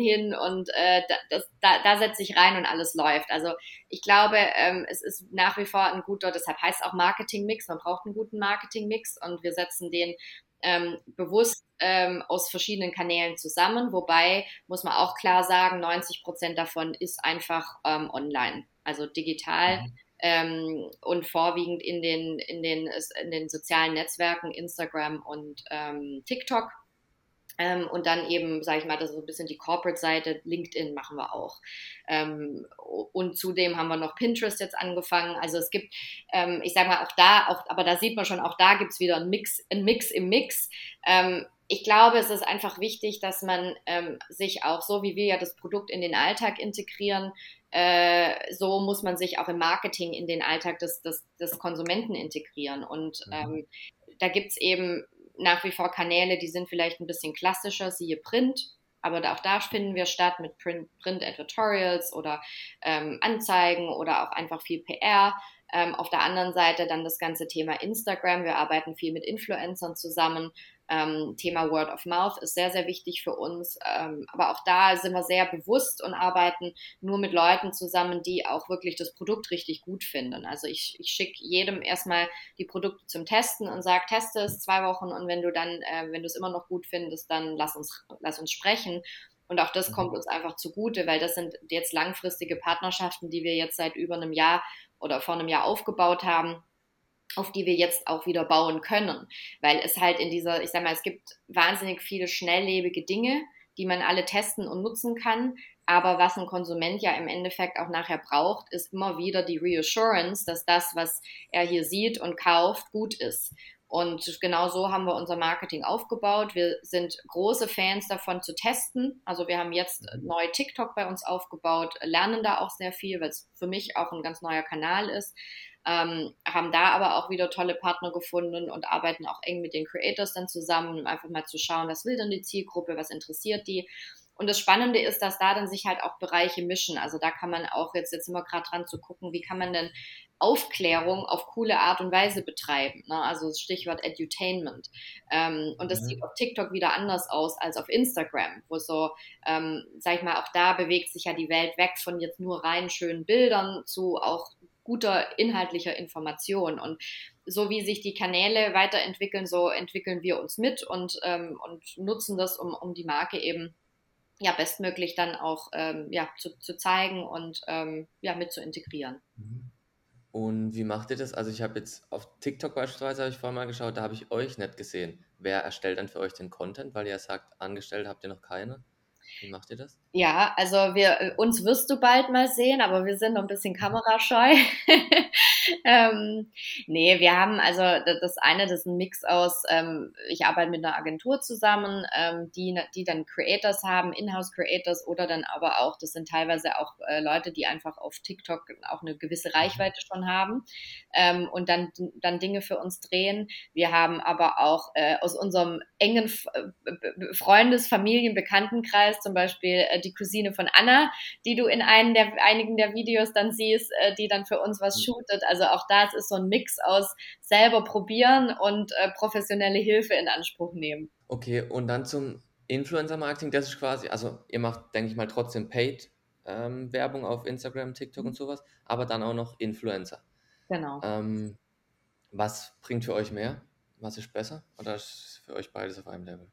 hin und äh, das, da, da setze ich rein und alles läuft. Also ich glaube, ähm, es ist nach wie vor ein guter, deshalb heißt es auch Marketing-Mix. Man braucht einen guten Marketing-Mix und wir setzen den ähm, bewusst ähm, aus verschiedenen Kanälen zusammen. Wobei muss man auch klar sagen, 90 Prozent davon ist einfach ähm, online, also digital. Mhm. Ähm, und vorwiegend in den, in, den, in den sozialen Netzwerken Instagram und ähm, TikTok. Ähm, und dann eben, sage ich mal, das ist so ein bisschen die Corporate-Seite, LinkedIn machen wir auch. Ähm, und zudem haben wir noch Pinterest jetzt angefangen. Also es gibt, ähm, ich sage mal, auch da, auch, aber da sieht man schon, auch da gibt es wieder einen Mix, einen Mix im Mix. Ähm, ich glaube, es ist einfach wichtig, dass man ähm, sich auch so, wie wir ja das Produkt in den Alltag integrieren, äh, so muss man sich auch im Marketing in den Alltag des, des, des Konsumenten integrieren. Und mhm. ähm, da gibt es eben nach wie vor Kanäle, die sind vielleicht ein bisschen klassischer, siehe Print, aber auch da finden wir statt mit Print, Print oder ähm, Anzeigen oder auch einfach viel PR. Ähm, auf der anderen Seite dann das ganze Thema Instagram. Wir arbeiten viel mit Influencern zusammen. Ähm, Thema Word of Mouth ist sehr, sehr wichtig für uns. Ähm, aber auch da sind wir sehr bewusst und arbeiten nur mit Leuten zusammen, die auch wirklich das Produkt richtig gut finden. Also ich, ich schicke jedem erstmal die Produkte zum Testen und sage, teste es zwei Wochen und wenn du dann, äh, wenn du es immer noch gut findest, dann lass uns, lass uns sprechen. Und auch das mhm. kommt uns einfach zugute, weil das sind jetzt langfristige Partnerschaften, die wir jetzt seit über einem Jahr oder vor einem Jahr aufgebaut haben auf die wir jetzt auch wieder bauen können. Weil es halt in dieser, ich sag mal, es gibt wahnsinnig viele schnelllebige Dinge, die man alle testen und nutzen kann. Aber was ein Konsument ja im Endeffekt auch nachher braucht, ist immer wieder die Reassurance, dass das, was er hier sieht und kauft, gut ist. Und genau so haben wir unser Marketing aufgebaut. Wir sind große Fans davon zu testen. Also wir haben jetzt mhm. neu TikTok bei uns aufgebaut, lernen da auch sehr viel, weil es für mich auch ein ganz neuer Kanal ist. Ähm, haben da aber auch wieder tolle Partner gefunden und arbeiten auch eng mit den Creators dann zusammen, um einfach mal zu schauen, was will denn die Zielgruppe, was interessiert die. Und das Spannende ist, dass da dann sich halt auch Bereiche mischen. Also da kann man auch jetzt, jetzt immer gerade dran zu gucken, wie kann man denn Aufklärung auf coole Art und Weise betreiben. Ne? Also Stichwort Edutainment. Ähm, und das mhm. sieht auf TikTok wieder anders aus als auf Instagram, wo so, ähm, sag ich mal, auch da bewegt sich ja die Welt weg von jetzt nur rein schönen Bildern zu auch guter inhaltlicher Information. Und so wie sich die Kanäle weiterentwickeln, so entwickeln wir uns mit und, ähm, und nutzen das, um, um die Marke eben ja bestmöglich dann auch ähm, ja, zu, zu zeigen und ähm, ja, mit zu integrieren. Mhm. Und wie macht ihr das? Also ich habe jetzt auf TikTok beispielsweise, habe ich vorher mal geschaut, da habe ich euch nicht gesehen. Wer erstellt dann für euch den Content? Weil ihr sagt, angestellt habt ihr noch keine. Wie macht ihr das? Ja, also wir, uns wirst du bald mal sehen, aber wir sind noch ein bisschen kamerascheu. ähm, nee, wir haben also das eine, das ist ein Mix aus, ähm, ich arbeite mit einer Agentur zusammen, ähm, die, die dann Creators haben, Inhouse-Creators oder dann aber auch, das sind teilweise auch äh, Leute, die einfach auf TikTok auch eine gewisse Reichweite schon haben ähm, und dann, dann Dinge für uns drehen. Wir haben aber auch äh, aus unserem engen äh, Freundes-, Familien-, Bekanntenkreis zum Beispiel äh, die Cousine von Anna, die du in einen der, einigen der Videos dann siehst, äh, die dann für uns was mhm. shootet. Also auch das ist so ein Mix aus selber probieren und äh, professionelle Hilfe in Anspruch nehmen. Okay, und dann zum Influencer-Marketing, das ist quasi, also ihr macht, denke ich mal, trotzdem Paid ähm, Werbung auf Instagram, TikTok und mhm. sowas, aber dann auch noch Influencer. Genau. Ähm, was bringt für euch mehr? Was ist besser? Oder ist für euch beides auf einem Level?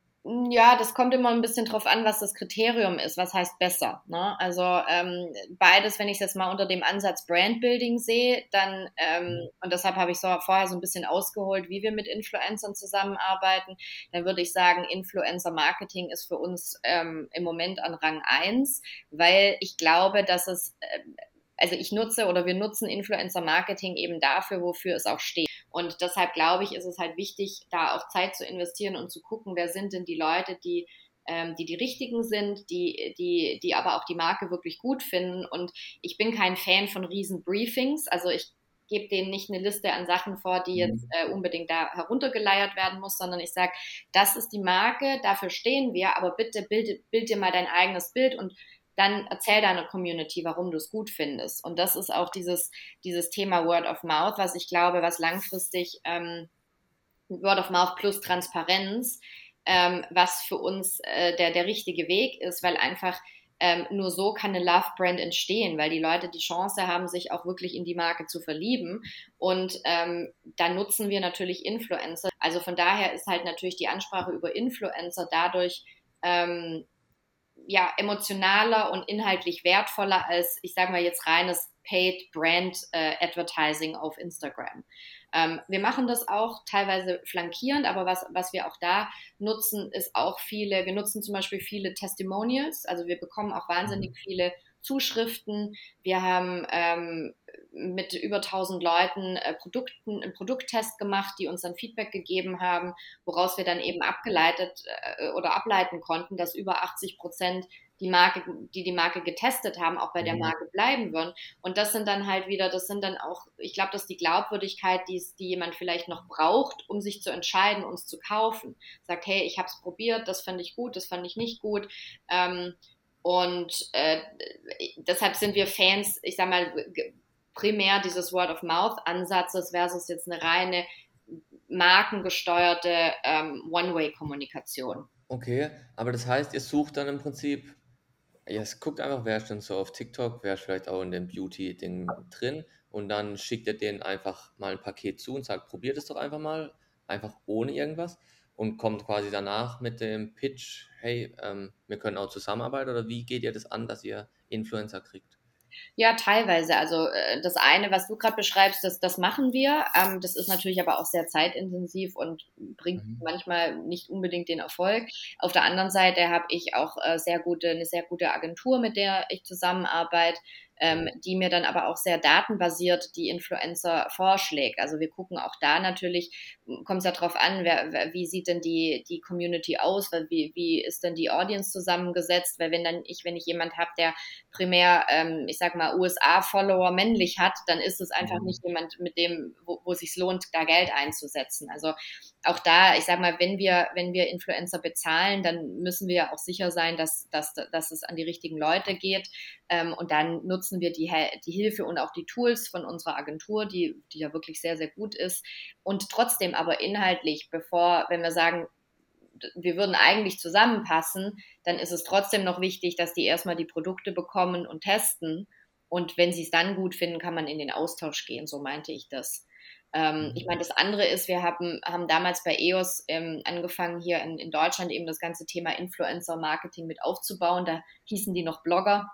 Ja, das kommt immer ein bisschen drauf an, was das Kriterium ist. Was heißt besser? Ne? Also ähm, beides, wenn ich es jetzt mal unter dem Ansatz Brandbuilding sehe, dann, ähm, mhm. und deshalb habe ich so vorher so ein bisschen ausgeholt, wie wir mit Influencern zusammenarbeiten, dann würde ich sagen, Influencer Marketing ist für uns ähm, im Moment an Rang 1, weil ich glaube, dass es äh, also ich nutze oder wir nutzen Influencer Marketing eben dafür, wofür es auch steht. Und deshalb glaube ich, ist es halt wichtig, da auch Zeit zu investieren und zu gucken, wer sind denn die Leute, die ähm, die die richtigen sind, die, die, die aber auch die Marke wirklich gut finden. Und ich bin kein Fan von riesen Briefings. Also ich gebe denen nicht eine Liste an Sachen vor, die jetzt mhm. äh, unbedingt da heruntergeleiert werden muss, sondern ich sage, das ist die Marke, dafür stehen wir, aber bitte bild, bild dir mal dein eigenes Bild und dann erzähl deiner Community, warum du es gut findest. Und das ist auch dieses, dieses Thema Word of Mouth, was ich glaube, was langfristig ähm, Word of Mouth plus Transparenz, ähm, was für uns äh, der, der richtige Weg ist, weil einfach ähm, nur so kann eine Love Brand entstehen, weil die Leute die Chance haben, sich auch wirklich in die Marke zu verlieben. Und ähm, dann nutzen wir natürlich Influencer. Also von daher ist halt natürlich die Ansprache über Influencer dadurch ähm, ja, emotionaler und inhaltlich wertvoller als, ich sage mal jetzt reines Paid Brand äh, Advertising auf Instagram. Ähm, wir machen das auch teilweise flankierend, aber was, was wir auch da nutzen, ist auch viele, wir nutzen zum Beispiel viele Testimonials, also wir bekommen auch wahnsinnig mhm. viele Zuschriften. Wir haben ähm, mit über 1000 Leuten äh, Produkten, einen Produkttest gemacht, die uns dann Feedback gegeben haben, woraus wir dann eben abgeleitet äh, oder ableiten konnten, dass über 80 Prozent die Marke, die die Marke getestet haben, auch bei der mhm. Marke bleiben würden. Und das sind dann halt wieder, das sind dann auch, ich glaube, das ist die Glaubwürdigkeit, die, die jemand vielleicht noch braucht, um sich zu entscheiden, uns zu kaufen. Sagt, hey, ich habe es probiert, das fand ich gut, das fand ich nicht gut. Ähm, und äh, deshalb sind wir Fans, ich sag mal, primär dieses Word-of-Mouth-Ansatzes versus jetzt eine reine markengesteuerte ähm, One-Way-Kommunikation. Okay, aber das heißt, ihr sucht dann im Prinzip, es guckt einfach, wer ist denn so auf TikTok, wer ist vielleicht auch in dem Beauty-Ding drin und dann schickt ihr denen einfach mal ein Paket zu und sagt, probiert es doch einfach mal, einfach ohne irgendwas und kommt quasi danach mit dem Pitch, hey, ähm, wir können auch zusammenarbeiten oder wie geht ihr das an, dass ihr Influencer kriegt? Ja, teilweise. Also äh, das eine, was du gerade beschreibst, das, das machen wir. Ähm, das ist natürlich aber auch sehr zeitintensiv und bringt mhm. manchmal nicht unbedingt den Erfolg. Auf der anderen Seite habe ich auch äh, sehr gute, eine sehr gute Agentur, mit der ich zusammenarbeite, ähm, die mir dann aber auch sehr datenbasiert die Influencer vorschlägt. Also wir gucken auch da natürlich, kommt es ja drauf an, wer, wer, wie sieht denn die, die Community aus, wie, wie ist denn die Audience zusammengesetzt, weil wenn dann ich, wenn ich jemand habe, der primär, ähm, ich sag mal, USA-Follower männlich hat, dann ist es einfach mhm. nicht jemand, mit dem, wo, wo sich lohnt, da Geld einzusetzen. Also auch da, ich sag mal, wenn wir, wenn wir Influencer bezahlen, dann müssen wir auch sicher sein, dass, dass, dass es an die richtigen Leute geht. Ähm, und dann nutzen wir die, die Hilfe und auch die Tools von unserer Agentur, die, die ja wirklich sehr, sehr gut ist. Und trotzdem aber inhaltlich, bevor, wenn wir sagen, wir würden eigentlich zusammenpassen, dann ist es trotzdem noch wichtig, dass die erstmal die Produkte bekommen und testen. Und wenn sie es dann gut finden, kann man in den Austausch gehen. So meinte ich das. Ähm, ich mhm. meine, das andere ist, wir haben, haben damals bei EOS ähm, angefangen, hier in, in Deutschland eben das ganze Thema Influencer-Marketing mit aufzubauen. Da hießen die noch Blogger.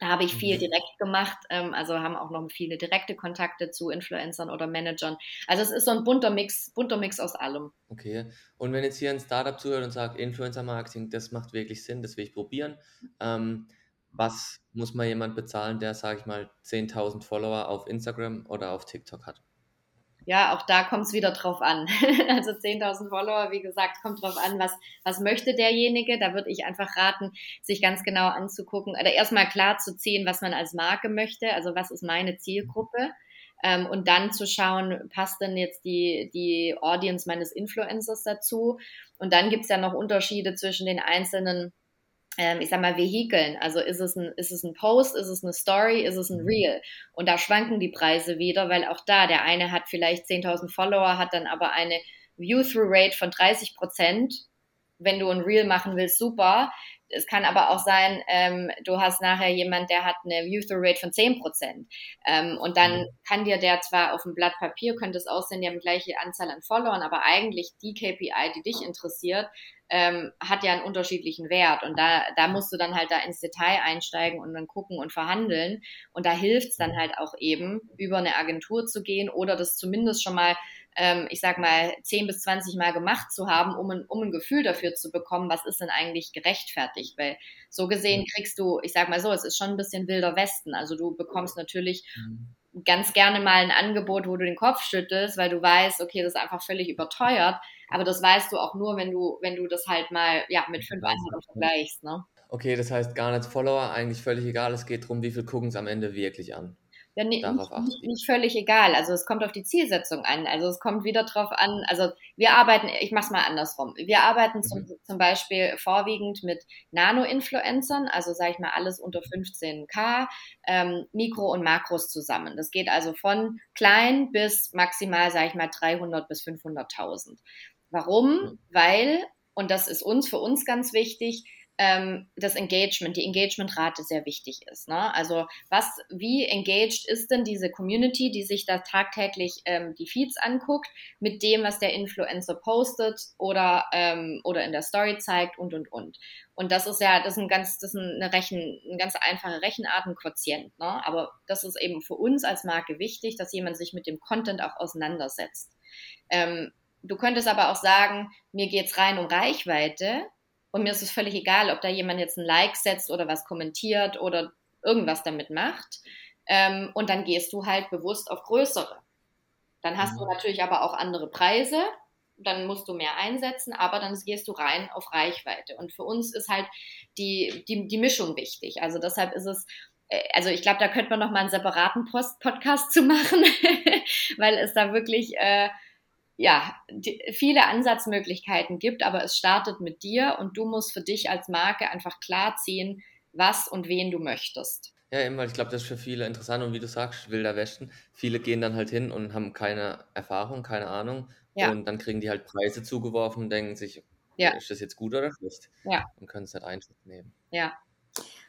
Da habe ich viel mhm. direkt gemacht, ähm, also haben auch noch viele direkte Kontakte zu Influencern oder Managern. Also es ist so ein bunter Mix, bunter Mix aus allem. Okay. Und wenn jetzt hier ein Startup zuhört und sagt, Influencer-Marketing, das macht wirklich Sinn, das will ich probieren. Ähm, was muss man jemand bezahlen, der, sage ich mal, 10.000 Follower auf Instagram oder auf TikTok hat? Ja, auch da kommt es wieder drauf an. also 10.000 Follower, wie gesagt, kommt drauf an, was, was möchte derjenige. Da würde ich einfach raten, sich ganz genau anzugucken oder erstmal klar zu ziehen, was man als Marke möchte. Also was ist meine Zielgruppe? Ähm, und dann zu schauen, passt denn jetzt die, die Audience meines Influencers dazu? Und dann gibt's ja noch Unterschiede zwischen den einzelnen ich sag mal, Vehikeln. Also ist es, ein, ist es ein Post, ist es eine Story, ist es ein mhm. Reel? Und da schwanken die Preise wieder, weil auch da, der eine hat vielleicht 10.000 Follower, hat dann aber eine View-Through-Rate von 30 Prozent. Wenn du ein Reel machen willst, super. Es kann aber auch sein, ähm, du hast nachher jemand, der hat eine View-Through-Rate von 10 Prozent. Ähm, und dann mhm. kann dir der zwar auf dem Blatt Papier, könnte es aussehen, die haben die gleiche Anzahl an Followern, aber eigentlich die KPI, die dich interessiert, ähm, hat ja einen unterschiedlichen Wert. Und da, da musst du dann halt da ins Detail einsteigen und dann gucken und verhandeln. Und da hilft es dann halt auch eben, über eine Agentur zu gehen oder das zumindest schon mal, ähm, ich sag mal, 10 bis 20 Mal gemacht zu haben, um ein, um ein Gefühl dafür zu bekommen, was ist denn eigentlich gerechtfertigt. Weil so gesehen kriegst du, ich sag mal so, es ist schon ein bisschen wilder Westen. Also du bekommst natürlich mhm ganz gerne mal ein Angebot, wo du den Kopf schüttelst, weil du weißt, okay, das ist einfach völlig überteuert. Aber das weißt du auch nur, wenn du, wenn du das halt mal ja, mit fünf anderen vergleichst. Ne? Okay, das heißt gar nicht Follower, eigentlich völlig egal. Es geht darum, wie viel gucken es am Ende wirklich an ja, nicht, nicht, nicht, völlig egal. Also es kommt auf die Zielsetzung an. Also es kommt wieder drauf an, also wir arbeiten, ich mach's mal andersrum. Wir arbeiten mhm. zum, zum Beispiel vorwiegend mit Nano-Influencern, also sage ich mal alles unter 15k, ähm, Mikro und Makros zusammen. Das geht also von klein bis maximal, sage ich mal, 300 bis 500.000. Warum? Mhm. Weil, und das ist uns für uns ganz wichtig, ähm, das Engagement, die Engagementrate sehr wichtig ist. Ne? Also was, wie engaged ist denn diese Community, die sich da tagtäglich ähm, die Feeds anguckt, mit dem, was der Influencer postet oder, ähm, oder in der Story zeigt und und und. Und das ist ja, das ist ein ganz, das ist eine Rechen, eine ganz einfache Rechenart, ein Quotient. Ne? Aber das ist eben für uns als Marke wichtig, dass jemand sich mit dem Content auch auseinandersetzt. Ähm, du könntest aber auch sagen, mir geht's rein um Reichweite und mir ist es völlig egal, ob da jemand jetzt ein Like setzt oder was kommentiert oder irgendwas damit macht. Ähm, und dann gehst du halt bewusst auf größere. Dann hast mhm. du natürlich aber auch andere Preise. Dann musst du mehr einsetzen, aber dann gehst du rein auf Reichweite. Und für uns ist halt die, die, die Mischung wichtig. Also deshalb ist es, äh, also ich glaube, da könnte man noch mal einen separaten Post Podcast zu machen, weil es da wirklich äh, ja, die, viele Ansatzmöglichkeiten gibt, aber es startet mit dir und du musst für dich als Marke einfach klar ziehen, was und wen du möchtest. Ja, eben, weil ich glaube, das ist für viele interessant und wie du sagst, wilder Westen. Viele gehen dann halt hin und haben keine Erfahrung, keine Ahnung ja. und dann kriegen die halt Preise zugeworfen und denken sich, ja. ist das jetzt gut oder schlecht? Ja. Und können es nicht einschätzen nehmen. Ja,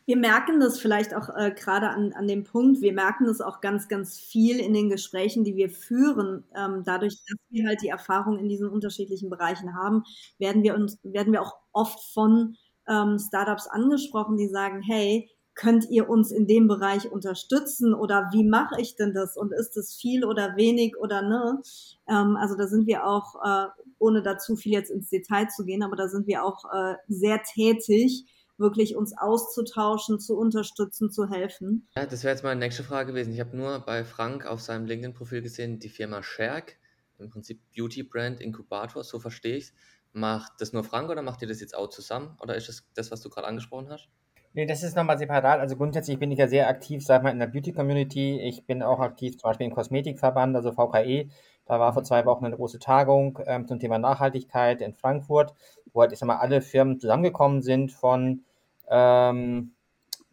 wir merken das vielleicht auch äh, gerade an, an dem Punkt, wir merken das auch ganz, ganz viel in den Gesprächen, die wir führen. Ähm, dadurch, dass wir halt die Erfahrung in diesen unterschiedlichen Bereichen haben, werden wir uns, werden wir auch oft von ähm, Startups angesprochen, die sagen, hey, könnt ihr uns in dem Bereich unterstützen oder wie mache ich denn das und ist es viel oder wenig oder ne? Ähm, also da sind wir auch, äh, ohne dazu viel jetzt ins Detail zu gehen, aber da sind wir auch äh, sehr tätig, wirklich uns auszutauschen, zu unterstützen, zu helfen. Ja, das wäre jetzt meine nächste Frage gewesen. Ich habe nur bei Frank auf seinem LinkedIn-Profil gesehen, die Firma Sherk, im Prinzip Beauty Brand Inkubator, so verstehe ich es. Macht das nur Frank oder macht ihr das jetzt auch zusammen? Oder ist das das, was du gerade angesprochen hast? Nee, das ist nochmal separat. Also grundsätzlich bin ich ja sehr aktiv, sag mal, in der Beauty-Community. Ich bin auch aktiv zum Beispiel im Kosmetikverband, also VKE. Da war vor zwei Wochen eine große Tagung ähm, zum Thema Nachhaltigkeit in Frankfurt, wo halt, ich sag mal, alle Firmen zusammengekommen sind von ähm,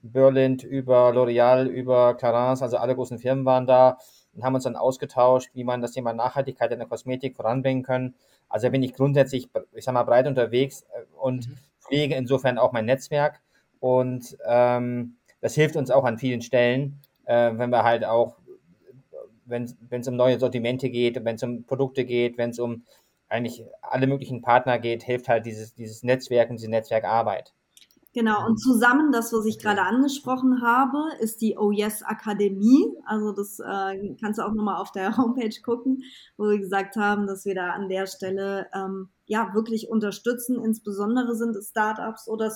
Berlin über L'Oreal, über Clarins, also alle großen Firmen waren da und haben uns dann ausgetauscht, wie man das Thema Nachhaltigkeit in der Kosmetik voranbringen können. Also bin ich grundsätzlich, ich sag mal, breit unterwegs äh, und mhm. pflege insofern auch mein Netzwerk. Und ähm, das hilft uns auch an vielen Stellen, äh, wenn wir halt auch, wenn es um neue Sortimente geht, wenn es um Produkte geht, wenn es um eigentlich alle möglichen Partner geht, hilft halt dieses, dieses Netzwerk und diese Netzwerkarbeit. Genau, und zusammen, das, was ich gerade angesprochen habe, ist die Oh Yes Akademie. Also das äh, kannst du auch nochmal auf der Homepage gucken, wo wir gesagt haben, dass wir da an der Stelle ähm, ja wirklich unterstützen. Insbesondere sind es Startups oder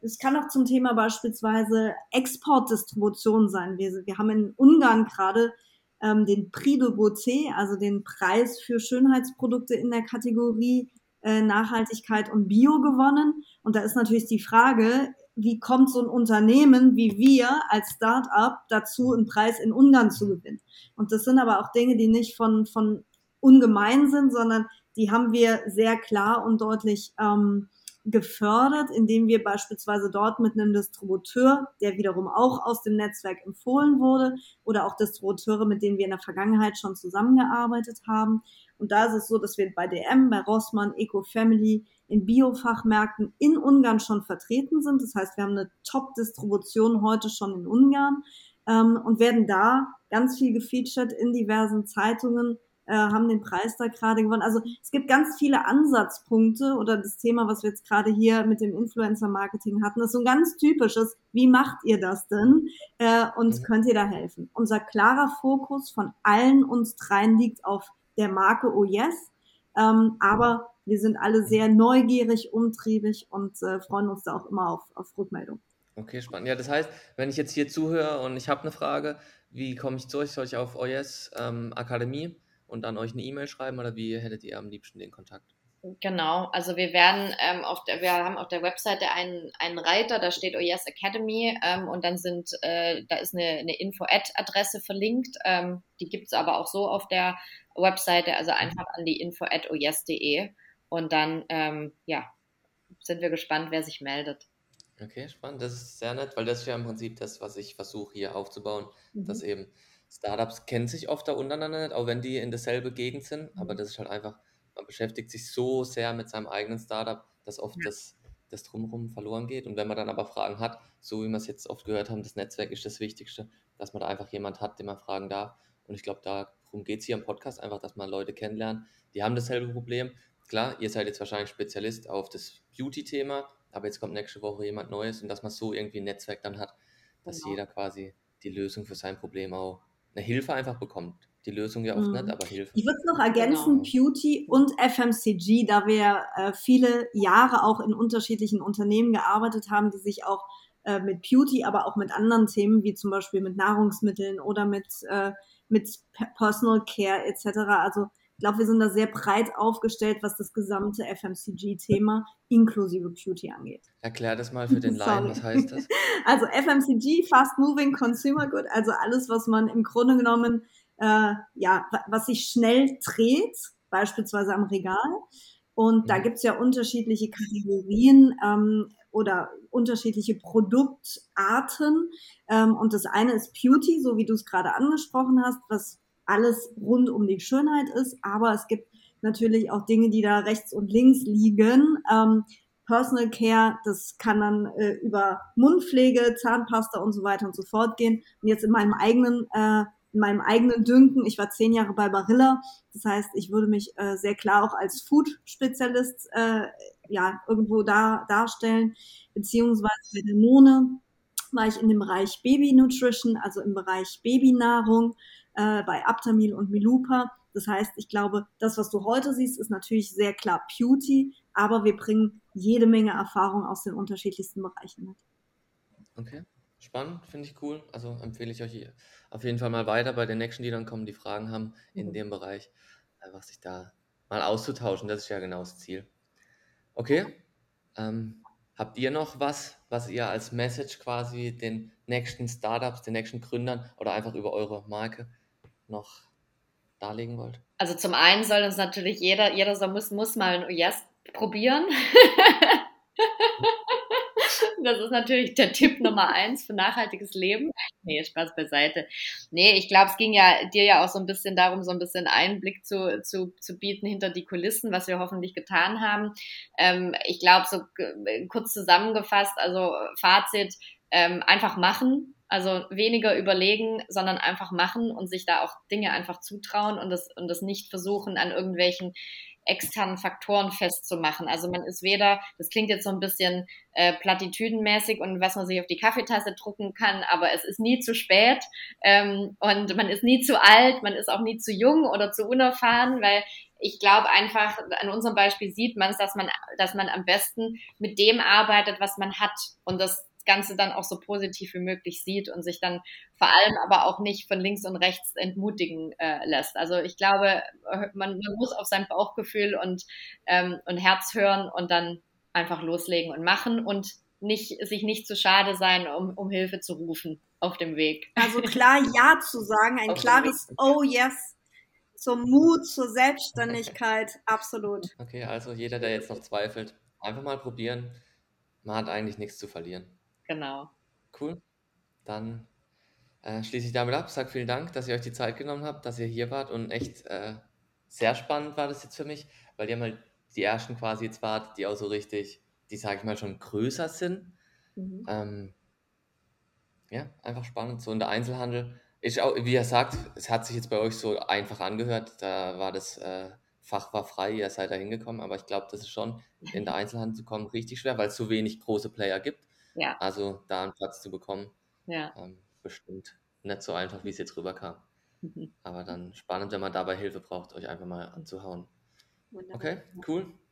es kann auch zum Thema beispielsweise Exportdistribution sein. Wir, wir haben in Ungarn gerade ähm, den Prix de Beauté, also den Preis für Schönheitsprodukte in der Kategorie äh, Nachhaltigkeit und Bio gewonnen. Und da ist natürlich die Frage, wie kommt so ein Unternehmen wie wir als Start-up dazu, einen Preis in Ungarn zu gewinnen? Und das sind aber auch Dinge, die nicht von, von ungemein sind, sondern die haben wir sehr klar und deutlich ähm, gefördert, indem wir beispielsweise dort mit einem Distributeur, der wiederum auch aus dem Netzwerk empfohlen wurde, oder auch Distributeure, mit denen wir in der Vergangenheit schon zusammengearbeitet haben. Und da ist es so, dass wir bei DM, bei Rossmann, Eco Family in Biofachmärkten in Ungarn schon vertreten sind. Das heißt, wir haben eine Top-Distribution heute schon in Ungarn ähm, und werden da ganz viel gefeatured in diversen Zeitungen, äh, haben den Preis da gerade gewonnen. Also es gibt ganz viele Ansatzpunkte oder das Thema, was wir jetzt gerade hier mit dem Influencer-Marketing hatten, ist so ein ganz typisches, wie macht ihr das denn äh, und mhm. könnt ihr da helfen? Unser klarer Fokus von allen uns dreien liegt auf der Marke Oh Yes, ähm, aber wir sind alle sehr neugierig, umtriebig und äh, freuen uns da auch immer auf, auf Rückmeldung. Okay, spannend. Ja, das heißt, wenn ich jetzt hier zuhöre und ich habe eine Frage, wie komme ich zu euch? Soll ich auf OES ähm, Akademie und dann euch eine E-Mail schreiben oder wie hättet ihr am liebsten den Kontakt? Genau, also wir werden ähm, auf der, wir haben auf der Webseite einen, einen Reiter, da steht OES Academy ähm, und dann sind, äh, da ist eine, eine Info-Ad-Adresse verlinkt, ähm, die gibt es aber auch so auf der Webseite, also einfach an die info.oyes.de und dann, ähm, ja, sind wir gespannt, wer sich meldet. Okay, spannend. Das ist sehr nett, weil das ist ja im Prinzip das, was ich versuche hier aufzubauen, mhm. dass eben Startups kennen sich oft da untereinander nicht, auch wenn die in derselbe Gegend sind, mhm. aber das ist halt einfach, man beschäftigt sich so sehr mit seinem eigenen Startup, dass oft ja. das, das Drumherum verloren geht. Und wenn man dann aber Fragen hat, so wie wir es jetzt oft gehört haben, das Netzwerk ist das Wichtigste, dass man da einfach jemand hat, den man fragen darf. Und ich glaube, darum geht es hier im Podcast, einfach, dass man Leute kennenlernt, die haben dasselbe Problem. Klar, ihr seid jetzt wahrscheinlich Spezialist auf das Beauty-Thema, aber jetzt kommt nächste Woche jemand Neues und dass man so irgendwie ein Netzwerk dann hat, dass genau. jeder quasi die Lösung für sein Problem auch eine Hilfe einfach bekommt. Die Lösung ja oft mhm. nicht, aber Hilfe. Ich würde es noch ergänzen, genau. Beauty und FMCG, da wir äh, viele Jahre auch in unterschiedlichen Unternehmen gearbeitet haben, die sich auch äh, mit Beauty, aber auch mit anderen Themen, wie zum Beispiel mit Nahrungsmitteln oder mit, äh, mit Personal Care etc. Also ich glaube, wir sind da sehr breit aufgestellt, was das gesamte FMCG-Thema inklusive Beauty angeht. Erklär das mal für den Laien, was heißt das? Also FMCG, Fast Moving Consumer Good, also alles, was man im Grunde genommen, äh, ja, was sich schnell dreht, beispielsweise am Regal. Und mhm. da gibt's ja unterschiedliche Kategorien ähm, oder unterschiedliche Produktarten. Ähm, und das eine ist Beauty, so wie du es gerade angesprochen hast, was alles rund um die Schönheit ist, aber es gibt natürlich auch Dinge, die da rechts und links liegen. Ähm, Personal Care, das kann dann äh, über Mundpflege, Zahnpasta und so weiter und so fort gehen. Und jetzt in meinem eigenen, äh, in meinem eigenen Dünken, ich war zehn Jahre bei Barilla, das heißt, ich würde mich äh, sehr klar auch als Food-Spezialist äh, ja irgendwo da darstellen, beziehungsweise bei der Mone war ich in dem Bereich Baby Nutrition, also im Bereich Babynahrung äh, bei Aptamil und Milupa. Das heißt, ich glaube, das, was du heute siehst, ist natürlich sehr klar Beauty, aber wir bringen jede Menge Erfahrung aus den unterschiedlichsten Bereichen mit. Okay, spannend, finde ich cool. Also empfehle ich euch auf jeden Fall mal weiter bei den nächsten, die dann kommen, die Fragen haben in mhm. dem Bereich, einfach sich da mal auszutauschen. Das ist ja genau das Ziel. Okay, ähm, habt ihr noch was, was ihr als Message quasi den nächsten Startups, den nächsten Gründern oder einfach über eure Marke noch darlegen wollt? Also zum einen soll uns natürlich jeder, jeder so muss, muss mal ein Yes probieren. Das ist natürlich der Tipp Nummer eins für nachhaltiges Leben. Nee, Spaß beiseite. Nee, ich glaube, es ging ja dir ja auch so ein bisschen darum, so ein bisschen Einblick zu, zu, zu bieten hinter die Kulissen, was wir hoffentlich getan haben. Ähm, ich glaube, so kurz zusammengefasst, also Fazit, ähm, einfach machen. Also weniger überlegen, sondern einfach machen und sich da auch Dinge einfach zutrauen und das, und das nicht versuchen, an irgendwelchen externen Faktoren festzumachen. Also man ist weder, das klingt jetzt so ein bisschen äh, platitüdenmäßig und was man sich auf die Kaffeetasse drucken kann, aber es ist nie zu spät ähm, und man ist nie zu alt, man ist auch nie zu jung oder zu unerfahren, weil ich glaube einfach, an unserem Beispiel sieht man es, dass man, dass man am besten mit dem arbeitet, was man hat und das Ganze dann auch so positiv wie möglich sieht und sich dann vor allem aber auch nicht von links und rechts entmutigen äh, lässt. Also ich glaube, man, man, muss auf sein Bauchgefühl und, ähm, und Herz hören und dann einfach loslegen und machen und nicht, sich nicht zu schade sein, um, um Hilfe zu rufen auf dem Weg. Also klar Ja zu sagen, ein klares Oh yes zum Mut, zur Selbstständigkeit, absolut. Okay, also jeder, der jetzt noch zweifelt, einfach mal probieren. Man hat eigentlich nichts zu verlieren. Genau. Cool. Dann äh, schließe ich damit ab. Sag vielen Dank, dass ihr euch die Zeit genommen habt, dass ihr hier wart und echt äh, sehr spannend war das jetzt für mich, weil ihr mal die ersten quasi jetzt wart, die auch so richtig, die sage ich mal schon größer sind. Mhm. Ähm, ja, einfach spannend. So in der Einzelhandel ich auch, wie er sagt, es hat sich jetzt bei euch so einfach angehört. Da war das äh, Fach war frei, ihr seid da hingekommen, aber ich glaube, das ist schon in der Einzelhandel zu kommen richtig schwer, weil es so wenig große Player gibt. Ja. Also da einen Platz zu bekommen, ja. ähm, bestimmt nicht so einfach, wie es jetzt rüberkam. Mhm. Aber dann spannend, wenn man dabei Hilfe braucht, euch einfach mal anzuhauen. Wunderbar. Okay, cool.